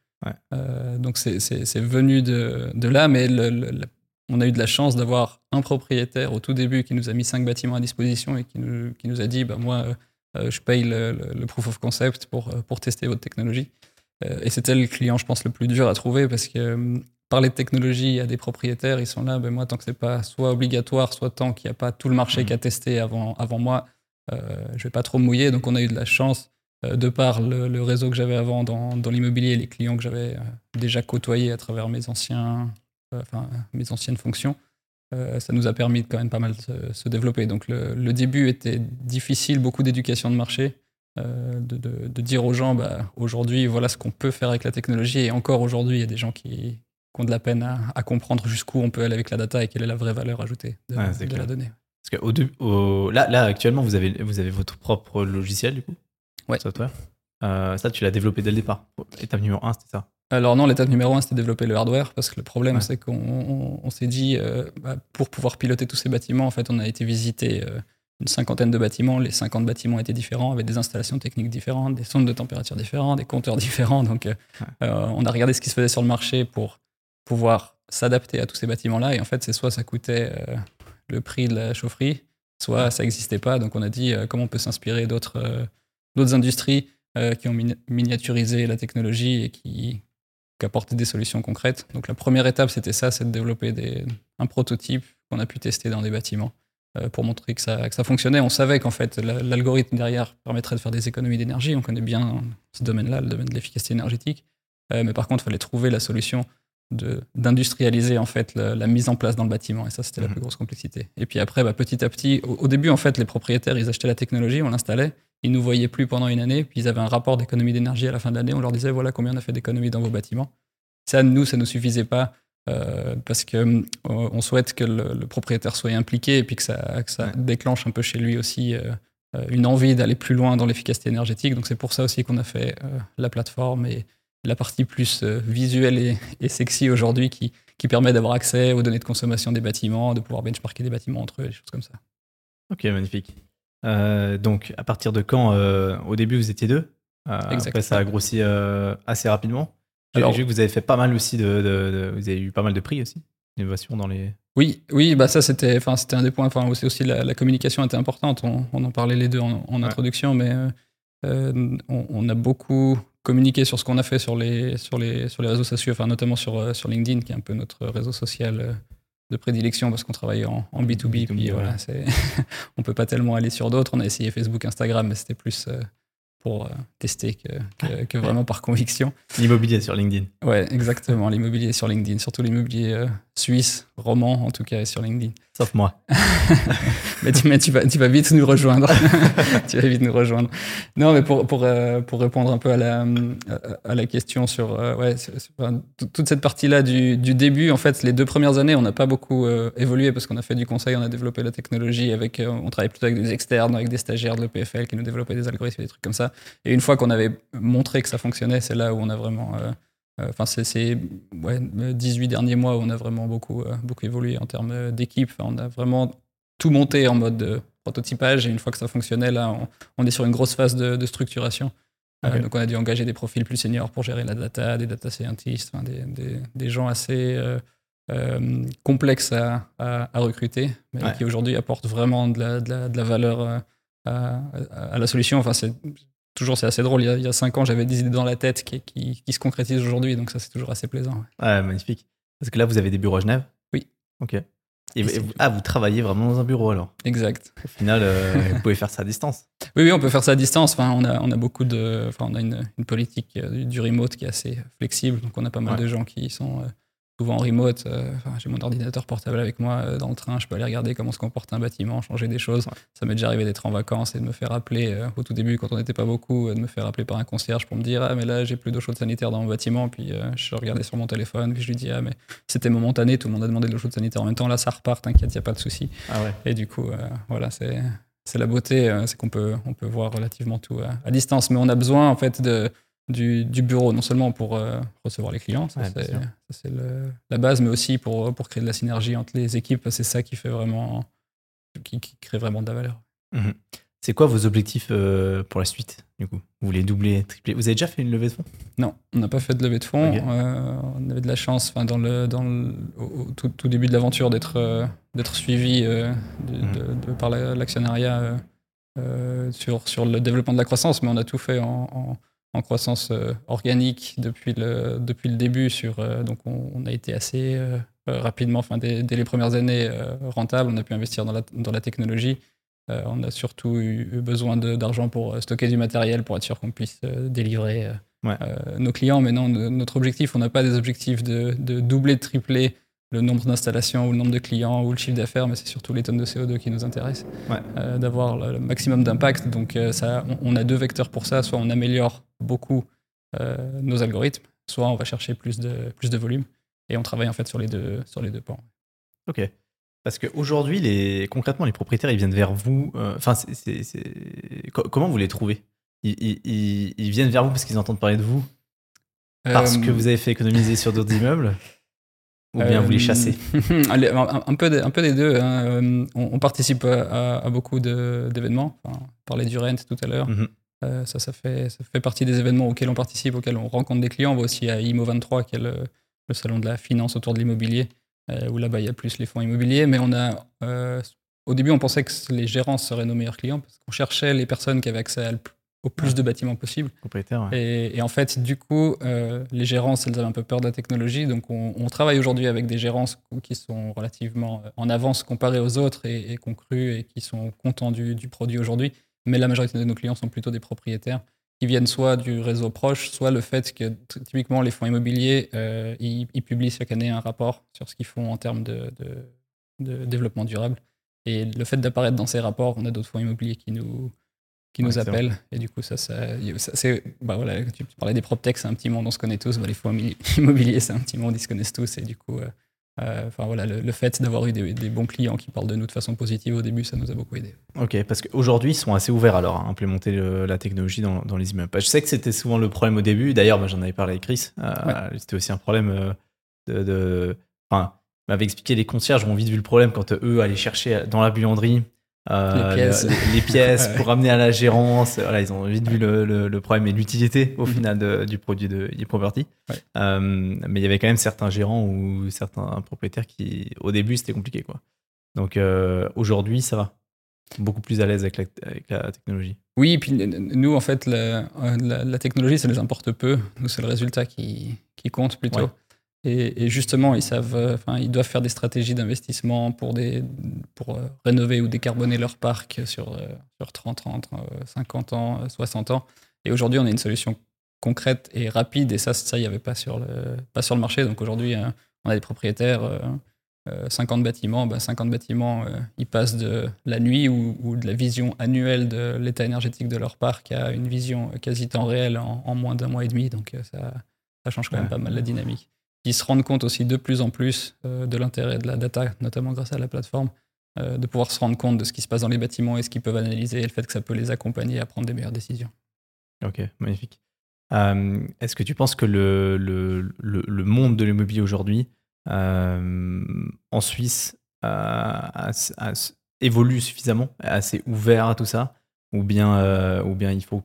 donc c'est venu de, de, là, mais on a eu de la chance d'avoir un propriétaire au tout début qui nous a mis cinq bâtiments à disposition et qui nous, qui nous a dit bah, Moi, je paye le, le, proof of concept pour, pour tester votre technologie. et c'était le client, je pense, le plus dur à trouver parce que parler de technologie à des propriétaires, ils sont là, ben moi, tant que c'est pas soit obligatoire, soit tant qu'il n'y a pas tout le marché qui a testé avant, avant moi, euh, je vais pas trop mouiller. Donc, on a eu de la chance, euh, de par le, réseau que j'avais avant dans, dans l'immobilier, les clients que j'avais euh, déjà côtoyés à travers mes, anciens, euh, enfin, mes anciennes fonctions. ça nous a permis de quand même pas mal se, se développer. Donc, le, début était difficile, beaucoup d'éducation de marché. De, de, de, dire aux gens, bah, aujourd'hui, voilà ce qu'on peut faire avec la technologie. Et encore aujourd'hui, il y a des gens qui, ont de la peine à, comprendre jusqu'où on peut aller avec la data et quelle est la vraie valeur ajoutée de, la donnée. Parce que au, là, là, actuellement, vous avez, vous avez votre propre logiciel, du coup? Ouais. Software? Euh, ça, tu l'as développé dès le départ. Étape numéro 1, c'était ça? Alors non, l'étape numéro 1, c'était développer le hardware, parce que le problème, c'est qu'on s'est dit, euh, bah, pour pouvoir piloter tous ces bâtiments, en fait, on a été visiter euh, une cinquantaine de bâtiments. Les 50 bâtiments étaient différents, avec des installations techniques différentes, des sondes de température différents, des compteurs différents. Donc, on a regardé ce qui se faisait sur le marché pour pouvoir s'adapter à tous ces bâtiments-là. Et en fait, c'est soit ça coûtait euh, le prix de la chaufferie, soit ça n'existait pas. Donc on a dit euh, comment on peut s'inspirer d'autres euh, industries qui ont miniaturisé la technologie et qui, qui, apportaient des solutions concrètes. Donc la première étape, c'était ça, c'est de développer des, un prototype qu'on a pu tester dans des bâtiments pour montrer que ça, que ça fonctionnait. On savait qu'en fait, l'algorithme derrière permettrait de faire des économies d'énergie. On connaît bien ce domaine-là, le domaine de l'efficacité énergétique. mais par contre, il fallait trouver la solution d'industrialiser en fait la, mise en place dans le bâtiment. Et ça c'était la mhm. plus grosse complexité. Et puis après bah, petit à petit au, début en fait les propriétaires ils achetaient la technologie on l'installait. Ils nous voyaient plus pendant une année. Puis ils avaient un rapport d'économie d'énergie à la fin de l'année. On leur disait voilà combien on a fait d'économies dans vos bâtiments. Ça nous ça nous suffisait pas euh, parce que euh, on souhaite que le, propriétaire soit impliqué et puis que ça, ça déclenche un peu chez lui aussi euh, une envie d'aller plus loin dans l'efficacité énergétique. Donc c'est pour ça aussi qu'on a fait la plateforme et la partie plus euh, visuelle et, sexy aujourd'hui qui, qui permet d'avoir accès aux données de consommation des bâtiments, de pouvoir benchmarker des bâtiments entre eux, des choses comme ça. Ok, magnifique. Euh, donc, à partir de quand euh, Au début, vous étiez deux? après, ça a grossi assez rapidement. J'ai vu que vous avez fait pas mal aussi de, Vous avez eu pas mal de prix aussi, d'innovation dans les. Oui, oui, bah ça c'était, enfin c'était un des points. Enfin aussi, aussi la, communication était importante. On, en parlait les deux en, introduction, mais on, on, a beaucoup communiquer sur ce qu'on a fait sur les, sur les, sur les réseaux sociaux, enfin, notamment sur, euh, sur LinkedIn, qui est un peu notre réseau social euh, de prédilection parce qu'on travaille en, en B2B. Puis voilà, on peut pas tellement aller sur d'autres. On a essayé Facebook, Instagram, mais c'était plus euh, pour tester que, que, vraiment par conviction. L'immobilier sur LinkedIn. Ouais, exactement. L'immobilier sur LinkedIn, surtout l'immobilier suisse, roman en tout cas, sur LinkedIn. Sauf moi. mais, tu, tu, vas, tu vas vite nous rejoindre. tu vas vite nous rejoindre. Non, mais pour, pour, euh, pour répondre un peu à la, à la question sur euh, ouais, toute cette partie-là du, du, début, en fait, les deux premières années, on n'a pas beaucoup euh, évolué parce qu'on a fait du conseil, on a développé la technologie, avec, on travaillait plutôt avec des externes, avec des stagiaires de l'EPFL qui nous développaient des algorithmes, des trucs comme ça. Et une fois qu'on avait montré que ça fonctionnait, c'est là où on a vraiment euh, enfin, c'est ces ouais, 18 derniers mois où on a vraiment beaucoup, euh, beaucoup évolué en termes d'équipe. on a vraiment tout monté en mode prototypage et une fois que ça fonctionnait, là, on, est sur une grosse phase de, structuration. Euh, donc, on a dû engager des profils plus seniors pour gérer la data, des data scientists, des, des, des, gens assez complexes à, à, recruter, mais qui aujourd'hui apportent vraiment de la, de la, de la valeur à, à, la solution. Enfin, c'est toujours, c'est assez drôle. Il y, a, il y a cinq ans, j'avais des idées dans la tête qui, qui, qui se concrétisent aujourd'hui, donc ça, c'est toujours assez plaisant. ouais. Ouais, magnifique. Parce que là, vous avez des bureaux à Genève? Oui. Ok. Et, Et vous- ah, vous travaillez vraiment dans un bureau alors? Exact. Au final, euh, vous pouvez faire ça à distance. Oui, oui, on peut faire ça à distance. Enfin, on a, on a beaucoup de, enfin, on a une, une politique euh, du, du remote qui est assez flexible. Donc, on a pas mal Ouais. de gens qui sont euh, souvent en remote. Euh, Enfin, j'ai mon ordinateur portable avec moi euh, dans le train. Je peux aller regarder comment se comporte un bâtiment, changer des choses. Ça m'est déjà arrivé d'être en vacances et de me faire appeler euh, au tout début, quand on n'était pas beaucoup, de me faire appeler par un concierge pour me dire ah mais là j'ai plus d'eau chaude sanitaire dans mon bâtiment. Puis je regardais sur mon téléphone, puis je lui dis ah mais c'était momentané. Tout le monde a demandé de l'eau chaude sanitaire en même temps. Là ça repart, t'inquiète, y a pas de souci. Ah ouais. Et du coup, voilà, c'est c'est la beauté, c'est qu'on peut, on peut voir relativement tout à, à distance. Mais on a besoin, en fait, de, du, du bureau, non seulement pour euh, recevoir les clients, ça Ouais, c'est la base, mais aussi pour, pour créer de la synergie entre les équipes. C'est ça qui fait vraiment, qui, qui crée vraiment de la valeur. Mhm. C'est quoi vos objectifs euh, pour la suite du coup? Vous voulez doubler, tripler? Vous avez déjà fait une levée de fonds? Non, on n'a pas fait de levée de fonds. Euh, on avait de la chance, enfin, dans le, dans le, au, tout, tout début de l'aventure, d'être euh, d'être suivi euh, de, Mhm. de- de- par la- l'actionnariat euh, euh, sur, sur le développement de la croissance, mais on a tout fait en, en- en croissance euh, organique depuis le, depuis le début. Sur, euh, donc, on, on a été assez euh, rapidement, enfin, dès, dès les premières années, rentable. On a pu investir dans la, dans la technologie. On a surtout eu, besoin d'argent pour stocker du matériel pour être sûr qu'on puisse délivrer Ouais. nos clients. Mais non, no- notre objectif, on n'a pas des objectifs de, de doubler, de tripler le nombre d'installations ou le nombre de clients ou le chiffre d'affaires, mais c'est surtout les tonnes de CO2 qui nous intéressent, Ouais. Euh, d'avoir le, le maximum d'impact. Donc euh, ça, on, on a deux vecteurs pour ça. Soit on améliore beaucoup euh, nos algorithmes, soit on va chercher plus de, plus de volume. Et on travaille en fait sur les deux, sur les deux pans. Ok. Parce qu'aujourd'hui, les... concrètement, les propriétaires, ils viennent vers vous. Enfin, comment vous les trouvez? Ils, ils- viennent vers vous parce qu'ils entendent parler de vous? Parce que vous avez fait économiser sur d'autres immeubles? Ou bien vous les Euh, chassez un, un peu, des- un peu des deux. hein. Euh, On, on participe à, à beaucoup d'événements. Enfin, on parlait du Rent tout à l'heure. Mhm. Euh, ça, ça fait, ça fait partie des événements auxquels on participe, auxquels on rencontre des clients. On va aussi à IMO 23, qui est le, le salon de la finance autour de l'immobilier, euh, où là-bas, il y a plus les fonds immobiliers. Mais on a, au début, on pensait que les gérants seraient nos meilleurs clients, parce qu'on cherchait les personnes qui avaient accès à le- au plus Ouais. de bâtiments possible. Propriétaires, ouais. Et, et en fait, du coup, euh, les gérances, elles avaient un peu peur de la technologie. Donc, on, on travaille aujourd'hui avec des gérances qui sont relativement euh, en avance comparées aux autres et, et qui ont cru et qui sont contents du, du produit aujourd'hui. Mais la majorité de nos clients sont plutôt des propriétaires qui viennent soit du réseau proche, soit le fait que typiquement les fonds immobiliers, euh, ils, ils publient chaque année un rapport sur ce qu'ils font en termes de, de- de développement durable. Et le fait d'apparaître dans ces rapports, on a d'autres fonds immobiliers qui nous, qui nous excellent. appellent. Et du coup, ça, ça, ça- c'est, bah voilà, tu, parlais des PropTech, c'est un petit monde, on se connaît tous. Bah, les fonds immo- immobiliers, c'est un petit monde, ils se connaissent tous. Et du coup, euh, euh, enfin voilà, le, le fait d'avoir eu des, des bons clients qui parlent de nous de façon positive au début, ça nous a beaucoup aidé. Ok, parce qu'aujourd'hui, ils sont assez ouverts alors à implémenter le- la technologie dans, dans les immeubles. Je sais que c'était souvent le problème au début. D'ailleurs, moi, j'en avais parlé avec Chris. Euh, C'était aussi un problème de. de- Enfin, m'avait expliqué les concierges ont vite vu le problème quand eux allaient chercher dans la buanderie. Euh, Les pièces. le- les pièces Ouais. pour ramener à la gérance. Voilà, ils ont vite vu le, le- le problème et l'utilité au Mhm. final de- du produit de e-property. Ouais. Euh, mais il y avait quand même certains gérants ou certains propriétaires qui, au début, c'était compliqué. Quoi. Donc euh, aujourd'hui, ça va. Beaucoup plus à l'aise avec la, avec la technologie. Oui, et puis nous, en fait, la, la- la technologie, ça les importe peu. Nous, c'est le résultat qui, qui compte plutôt. Ouais. Et, et justement, ils savent, euh, enfin, ils doivent faire des stratégies d'investissement pour, des, pour euh, rénover ou décarboner leur parc sur, euh, sur 30, 30, euh, 50 ans, euh, 60 ans. Et aujourd'hui, on a une solution concrète et rapide. Et ça, ça, il n'y avait pas sur, le, pas sur le marché. Donc aujourd'hui, on a des propriétaires, euh, euh, 50 bâtiments. Ben 50 bâtiments, ils passent de la nuit ou, ou de la vision annuelle de l'état énergétique de leur parc à une vision quasi temps réel en, en moins d'un mois et demi. Donc ça, ça change quand même pas mal la dynamique. Ils se rendent compte aussi de plus en plus euh, de l'intérêt de la data, notamment grâce à la plateforme, euh, de pouvoir se rendre compte de ce qui se passe dans les bâtiments et ce qu'ils peuvent analyser et le fait que ça peut les accompagner à prendre des meilleures décisions. Ok, magnifique. Euh, Est-ce que tu penses que le, le, le, monde de l'immobilier aujourd'hui, en Suisse, évolue suffisamment, est assez ouvert à tout ça Ou bien, ou bien il faut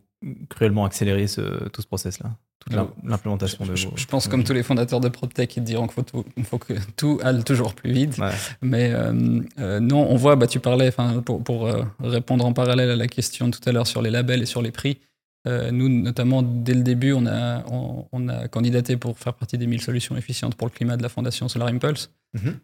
cruellement accélérer ce, tout ce process-là Toute l'im- l'implémentation de Je, vos je pense comme tous les fondateurs de PropTech, ils diront qu'il faut, tout- faut que tout aille toujours plus vite. Ouais. Mais euh, euh, non, on voit, bah, tu parlais, pour, pour euh, répondre en parallèle à la question tout à l'heure sur les labels et sur les prix, nous, notamment, dès le début, on a, on, a candidaté pour faire partie des 1000 solutions efficientes pour le climat de la Fondation Solar Impulse. Mhm.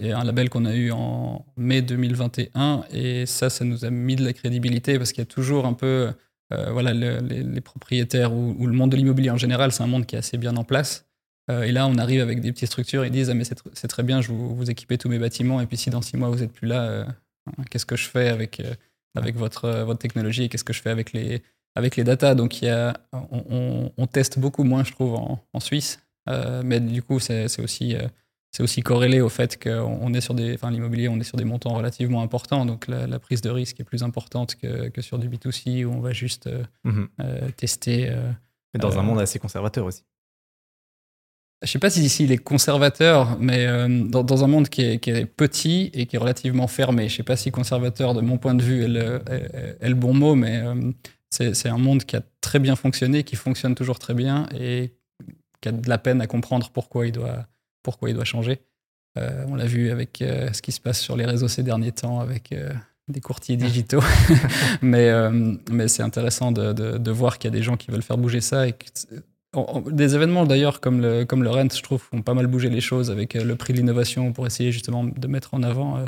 et un label qu'on a eu en mai 2021. Et ça, ça nous a mis de la crédibilité parce qu'il y a toujours un peu euh, voilà, les, propriétaires ou, le monde de l'immobilier en général, c'est un monde qui est assez bien en place. Euh, et là, on arrive avec des petites structures, ils disent ah, mais c'est très bien, je vous, vous équipez tous mes bâtiments, et puis si dans six mois vous n'êtes plus là, euh, qu'est-ce que je fais avec, avec votre, votre technologie et qu'est-ce que je fais avec les, avec les datas? Donc, y a, on, teste beaucoup moins, je trouve, en, en Suisse. mais du coup, c'est aussi c'est aussi corrélé au fait qu'on est sur des, enfin l'immobilier, on est sur des montants relativement importants, donc la, prise de risque est plus importante que, que, sur du B2C où on va juste euh, mhm. euh, tester. Euh, mais dans un monde assez conservateur aussi. Je sais pas si ici il est conservateur, mais dans, dans, un monde qui est, qui est, petit et qui est relativement fermé. Je sais pas si conservateur, de mon point de vue, est le, est, le bon mot, mais c'est un monde qui a très bien fonctionné, qui fonctionne toujours très bien et qui a de la peine à comprendre pourquoi il doit pourquoi il doit changer. Euh, on l'a vu avec euh, ce qui se passe sur les réseaux ces derniers temps avec euh, des courtiers digitaux. mais mais c'est intéressant de, de, voir qu'il y a des gens qui veulent faire bouger ça. Et des événements d'ailleurs comme le, comme le Rent, je trouve, ont pas mal bougé les choses avec le prix de l'innovation pour essayer justement de mettre en avant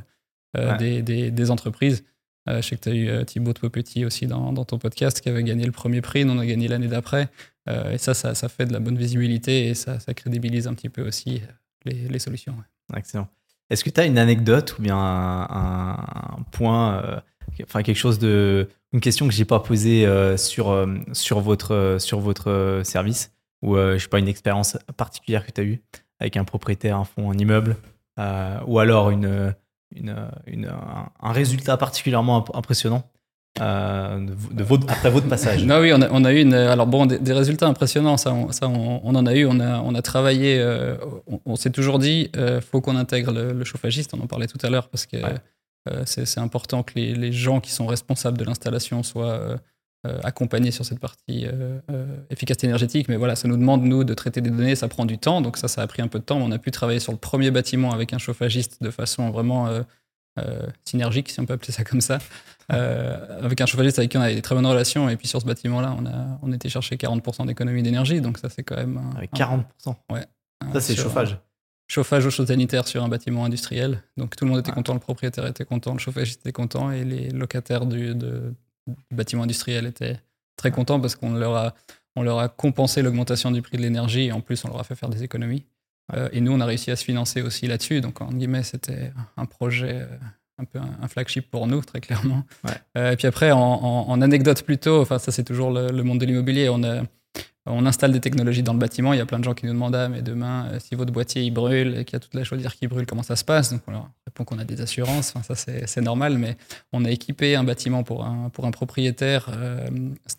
des, des, des, entreprises. je sais que tu as eu Thibaut Popetit aussi dans, dans, ton podcast qui avait gagné le premier prix, nous on a gagné l'année d'après. et ça, ça, ça, fait de la bonne visibilité et ça, ça crédibilise un petit peu aussi les, solutions. Excellent. Est-ce que tu as une anecdote ou bien un, point, euh, enfin quelque chose de, une question que j'ai pas posée euh, sur, euh, sur, votre, service ou je sais pas une expérience particulière que tu as eue avec un propriétaire, un fonds, un immeuble ou alors une, un résultat particulièrement impressionnant? Euh, de, votre, après votre passage Non, oui, on a, on a eu une, alors bon, des, résultats impressionnants, ça, on, ça on, en a eu. On a, on a travaillé, euh, on, s'est toujours dit, euh, faut qu'on intègre le, chauffagiste, on en parlait tout à l'heure, parce que euh, c'est important que les, les, gens qui sont responsables de l'installation soient accompagnés sur cette partie efficacité énergétique. Mais voilà, ça nous demande, nous, de traiter des données, ça prend du temps, donc ça, ça a pris un peu de temps. On a pu travailler sur le premier bâtiment avec un chauffagiste de façon vraiment euh, synergique, si on peut appeler ça comme ça, euh, avec un chauffagiste avec qui on avait des très bonnes relations. Et puis sur ce bâtiment-là, on, a, on était chercher 40% d'économie d'énergie. Donc ça, c'est quand même. Avec 40% Ouais. Ça, c'est chauffage. Chauffage au chaud sanitaire sur un bâtiment industriel. Donc tout le monde était content, le propriétaire était content, le chauffagiste était content et les locataires du, du bâtiment industriel étaient très contents parce qu'on leur a, on leur a compensé l'augmentation du prix de l'énergie et en plus on leur a fait faire des économies. Euh, et nous, on a réussi à se financer aussi là-dessus. Donc, en guillemets, c'était un projet, euh, un peu un, flagship pour nous, très clairement. Euh, et puis après, en, anecdote plutôt, enfin, ça, c'est toujours le, monde de l'immobilier. On, on installe des technologies dans le bâtiment. Il y a plein de gens qui nous demandent ah, mais demain, si votre boîtier il brûle et qu'il y a toute la chaudière qui brûle, comment ça se passe? Donc, on leur répond qu'on a des assurances. Enfin, ça, c'est normal. Mais on a équipé un bâtiment pour un, pour un propriétaire.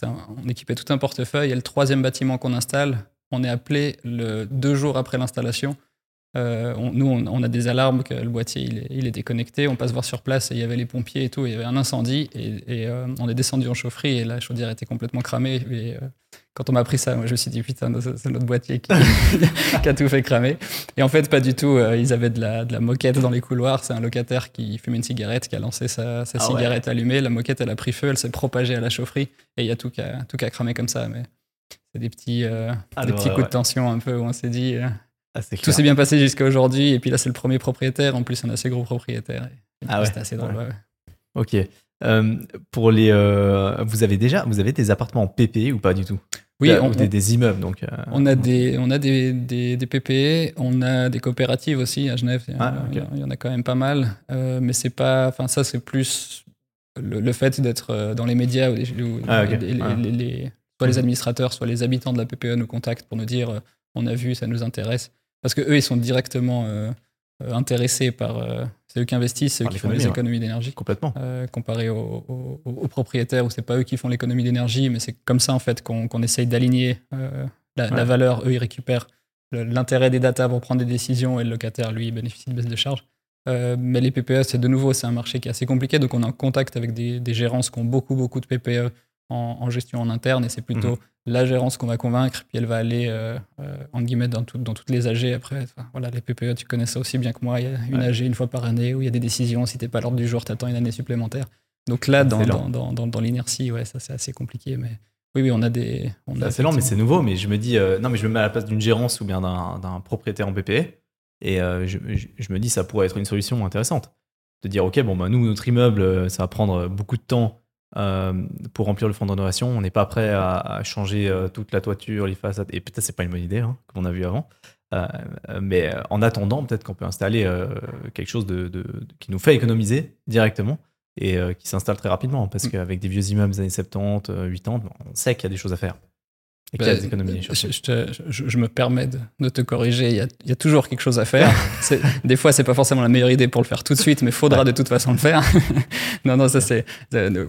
on équipait tout un portefeuille. Et le troisième bâtiment qu'on installe, on est appelé le, deux jours après l'installation. Euh, nous, on, a des alarmes que le boîtier il est, il est, déconnecté. On passe voir sur place et il y avait les pompiers et tout. Il y avait un incendie et, euh, on est descendu en chaufferie et la chaudière était complètement cramée. Et, euh, quand on m'a appris ça, moi, je me suis dit putain, c'est notre boîtier qui, a tout fait cramer. Et en fait, pas du tout. ils avaient de la, de la, moquette dans les couloirs. C'est un locataire qui fumait une cigarette, qui a lancé sa, sa ah cigarette allumée. La moquette, elle a pris feu, elle s'est propagée à la chaufferie et il y a tout qui a, tout qui a cramé comme ça. Mais c'est des petits, euh, des petits coups de tension un peu où on s'est dit. Euh, ah, tout s'est bien passé jusqu'à aujourd'hui. Et puis là, c'est le premier propriétaire. En plus, un assez gros propriétaire. ah ouais. C'était assez drôle. Ok. Euh, pour les, vous avez déjà, vous avez des appartements en PP ou pas du tout? Oui, on, des, des, immeubles donc. on a des, on a des, des, des, PPE, on a des coopératives aussi à Genève. Ah, il, y en a quand même pas mal, mais c'est pas, enfin ça c'est plus le, fait d'être dans les médias ou, ah, les, soit les administrateurs, soit les habitants de la PPE nous contactent pour nous dire euh, on a vu, ça nous intéresse. Parce que eux, ils sont directement euh, euh, intéressés par. c'est eux qui investissent, c'est eux qui font les économies d'énergie. Complètement. comparé aux, propriétaires où c'est pas eux qui font l'économie d'énergie, mais c'est comme ça en fait qu'on essaye d'aligner la, valeur. Eux, ils récupèrent l'intérêt des data pour prendre des décisions et le locataire, lui, bénéficie de baisse de charge. mais les PPE, c'est de nouveau, c'est un marché qui est assez compliqué, donc on est en contact avec des, des gérances qui ont beaucoup, beaucoup de PPE en, gestion en interne et c'est plutôt mhm. la gérance qu'on va convaincre, puis elle va aller, euh, euh, en guillemets, dans, dans toutes les AG après. voilà, les PPE, tu connais ça aussi bien que moi. Il y a une AG une fois par année où il y a des décisions. Si tu n'es pas à l'ordre du jour, tu attends une année supplémentaire. Donc là, dans, dans, dans, dans l'inertie, ouais, ça c'est assez compliqué. Mais Oui, oui, on a des. C'est lent, mais c'est nouveau. Mais je me dis, non, mais je me mets à la place d'une gérance ou bien d'un propriétaire en PPE. Et je, je, me dis, ça pourrait être une solution intéressante. De dire, OK, bon, bah, nous, notre immeuble, ça va prendre beaucoup de temps pour remplir le fonds de rénovation. On n'est pas prêt à, changer toute la toiture, les façades. Et peut-être c'est pas une bonne idée, hein, comme on a vu avant. Euh, mais en attendant, peut-être qu'on peut installer euh, quelque chose de, qui nous fait économiser directement et euh, qui s'installe très rapidement. Parce mm. qu'avec des vieux immeubles des années 70, 80, on sait qu'il y a des choses à faire. Y a des économies. Je, me permets de, te corriger. Il y, a, toujours quelque chose à faire. des fois, c'est pas forcément la meilleure idée pour le faire tout de suite, mais faudra de toute façon le faire. non, non, ça c'est.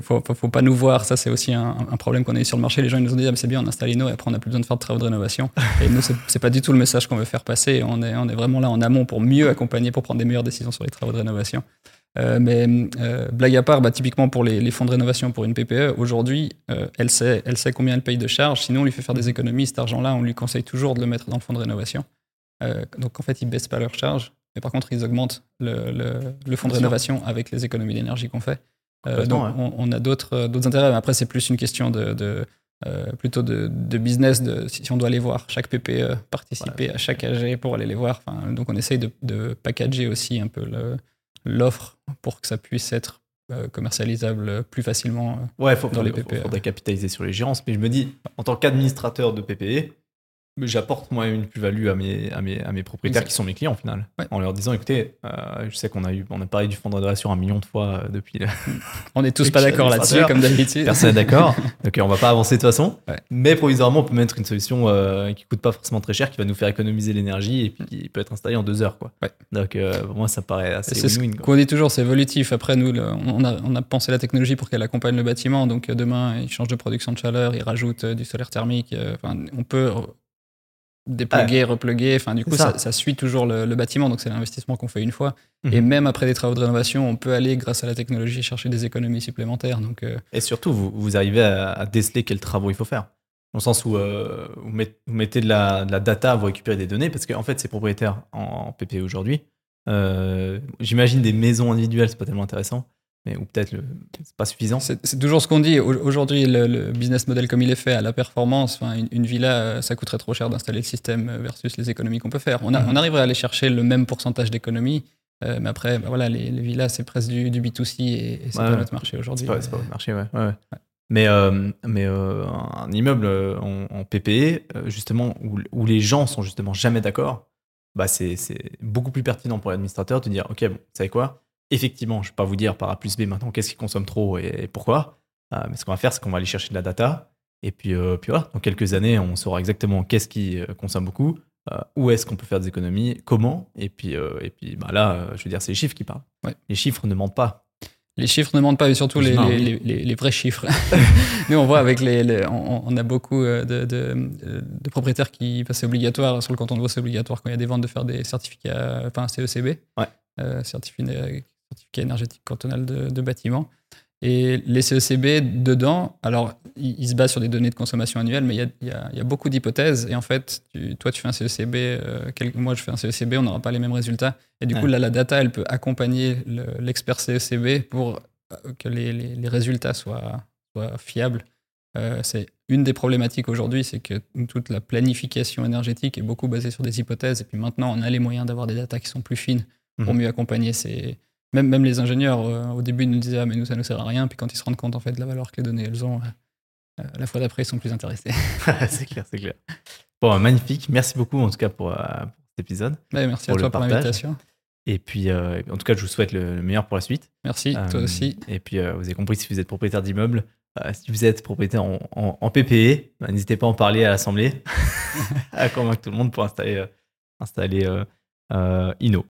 Faut, faut, pas nous voir. Ça, c'est aussi un, problème qu'on a eu sur le marché. Les gens ils nous ont dit ah, c'est bien, on installe Inno et après on n'a plus besoin de faire de travaux de rénovation. Et nous, c'est pas du tout le message qu'on veut faire passer. On est, on est vraiment là en amont pour mieux accompagner, pour prendre des meilleures décisions sur les travaux de rénovation. Euh, mais euh, blague à part, bah, typiquement pour les, fonds de rénovation pour une PPE, aujourd'hui, euh, elle, sait, elle sait combien elle paye de charges. Sinon, on lui fait faire des économies. Cet argent-là, on lui conseille toujours de le mettre dans le fonds de rénovation. donc, en fait, ils ne baissent pas leurs charges. Mais par contre, ils augmentent le, le, fonds de rénovation avec les économies d'énergie qu'on fait. donc, on, a d'autres intérêts. Mais après, c'est plus une question de, plutôt de, business, de, si on doit aller voir chaque PPE, participer à chaque AG pour aller les voir. Enfin, donc on essaye de, de, packager aussi un peu le, l'offre pour que ça puisse être euh, commercialisable plus facilement euh, ouais, faut, dans les PPE. Il faudrait capitaliser sur les gérances. Mais je me dis, en tant qu'administrateur de PPE, j'apporte moi une plus-value à mes, à, mes, à mes propriétaires qui sont mes clients au final. En leur disant, écoutez, euh, je sais qu'on a, eu, on a parlé du fonds de rénovation un million de fois euh, depuis. on n'est tous pas d'accord là-dessus, comme d'habitude. Personne n'est d'accord. Donc on va pas avancer de toute façon. Mais provisoirement, on peut mettre une solution euh, qui coûte pas forcément très cher, qui va nous faire économiser l'énergie et puis qui peut être installée en deux heures. Quoi. Donc moi, ça paraît assez win-win. Ce qu'on dit toujours, c'est évolutif. Après, nous, on, a, on, a, pensé la technologie pour qu'elle accompagne le bâtiment. Donc demain, il change de production de chaleur, il rajoute du solaire thermique. Enfin, on peut dépluguer, repluguer. Enfin, du coup, ça. suit toujours le, bâtiment, donc c'est l'investissement qu'on fait une fois. Et mhm. même après des travaux de rénovation, on peut aller, grâce à la technologie, chercher des économies supplémentaires. Donc, euh, Et surtout, vous, vous arrivez à, déceler quels travaux il faut faire. Dans le sens où euh, vous, mettez de la, data, vous récupérez des données, parce qu'en fait, ces propriétaires en, PP aujourd'hui, euh, j'imagine des maisons individuelles, c'est pas tellement intéressant mais, ou peut-être c'est pas suffisant. C'est toujours ce qu'on dit. Aujourd'hui, le, business model comme il est fait à la performance, une, une, villa, euh, ça coûterait trop cher d'installer le système versus les économies qu'on peut faire. On, mhm. on, arriverait à aller chercher le même pourcentage d'économies, euh, mais après, bah voilà, les, villas, c'est presque du, B2C et, c'est pas notre marché aujourd'hui. C'est pas, notre marché, ouais. ouais, Mais, euh, mais un immeuble en, PPE, justement, où, où, les gens sont justement jamais d'accord, bah c'est beaucoup plus pertinent pour l'administrateur de dire, OK, bon, vous savez quoi? Effectivement, je ne vais pas vous dire par A plus B maintenant qu'est-ce qui consomme trop et, pourquoi. Euh, mais ce qu'on va faire, c'est qu'on va aller chercher de la data. Et puis, euh, puis voilà, dans quelques années, on saura exactement qu'est-ce qui euh, consomme beaucoup, où est-ce qu'on peut faire des économies, comment. Et puis, et puis bah là, je veux dire, c'est les chiffres qui parlent. Les chiffres ne mentent pas. Les chiffres ne mentent pas, et surtout les, les, vrais chiffres. Nous, on voit avec les. on, a beaucoup de, de, propriétaires qui passent obligatoire sur le canton de Vaud, c'est obligatoire quand il y a des ventes de faire des certificats, enfin CECB, ouais. certificat certificat énergétique cantonal de, de bâtiments. Et les CECB, dedans, alors, ils, se basent sur des données de consommation annuelle, mais il y a, y a, beaucoup d'hypothèses. Et en fait, toi, tu fais un CECB, euh, quelques mois, je fais un CECB, on n'aura pas les mêmes résultats. Et du coup, là, la data, elle peut accompagner l'expert CECB pour euh, que les, les, résultats soient, soient fiables. Euh, c'est une des problématiques aujourd'hui, c'est que toute la planification énergétique est beaucoup basée sur des hypothèses. Et puis maintenant, on a les moyens d'avoir des datas qui sont plus fines pour mmh. mieux accompagner ces, même, même les ingénieurs, euh, au début, nous disaient Ah, mais nous, ça ne nous sert à rien. Puis quand ils se rendent compte en fait, de la valeur que les données elles ont, euh, la fois d'après, ils sont plus intéressés. c'est clair, c'est clair. Bon, magnifique. Merci beaucoup, en tout cas, pour, euh, cet épisode. merci à toi pour l'invitation. Et puis, en tout cas, je vous souhaite le, meilleur pour la suite. Merci, toi aussi. Et puis, vous avez compris, si vous êtes propriétaire d'immeuble, si vous êtes propriétaire en, en, PPE, bah, n'hésitez pas à en parler à l'Assemblée, à convaincre tout le monde pour installer, installer Inno.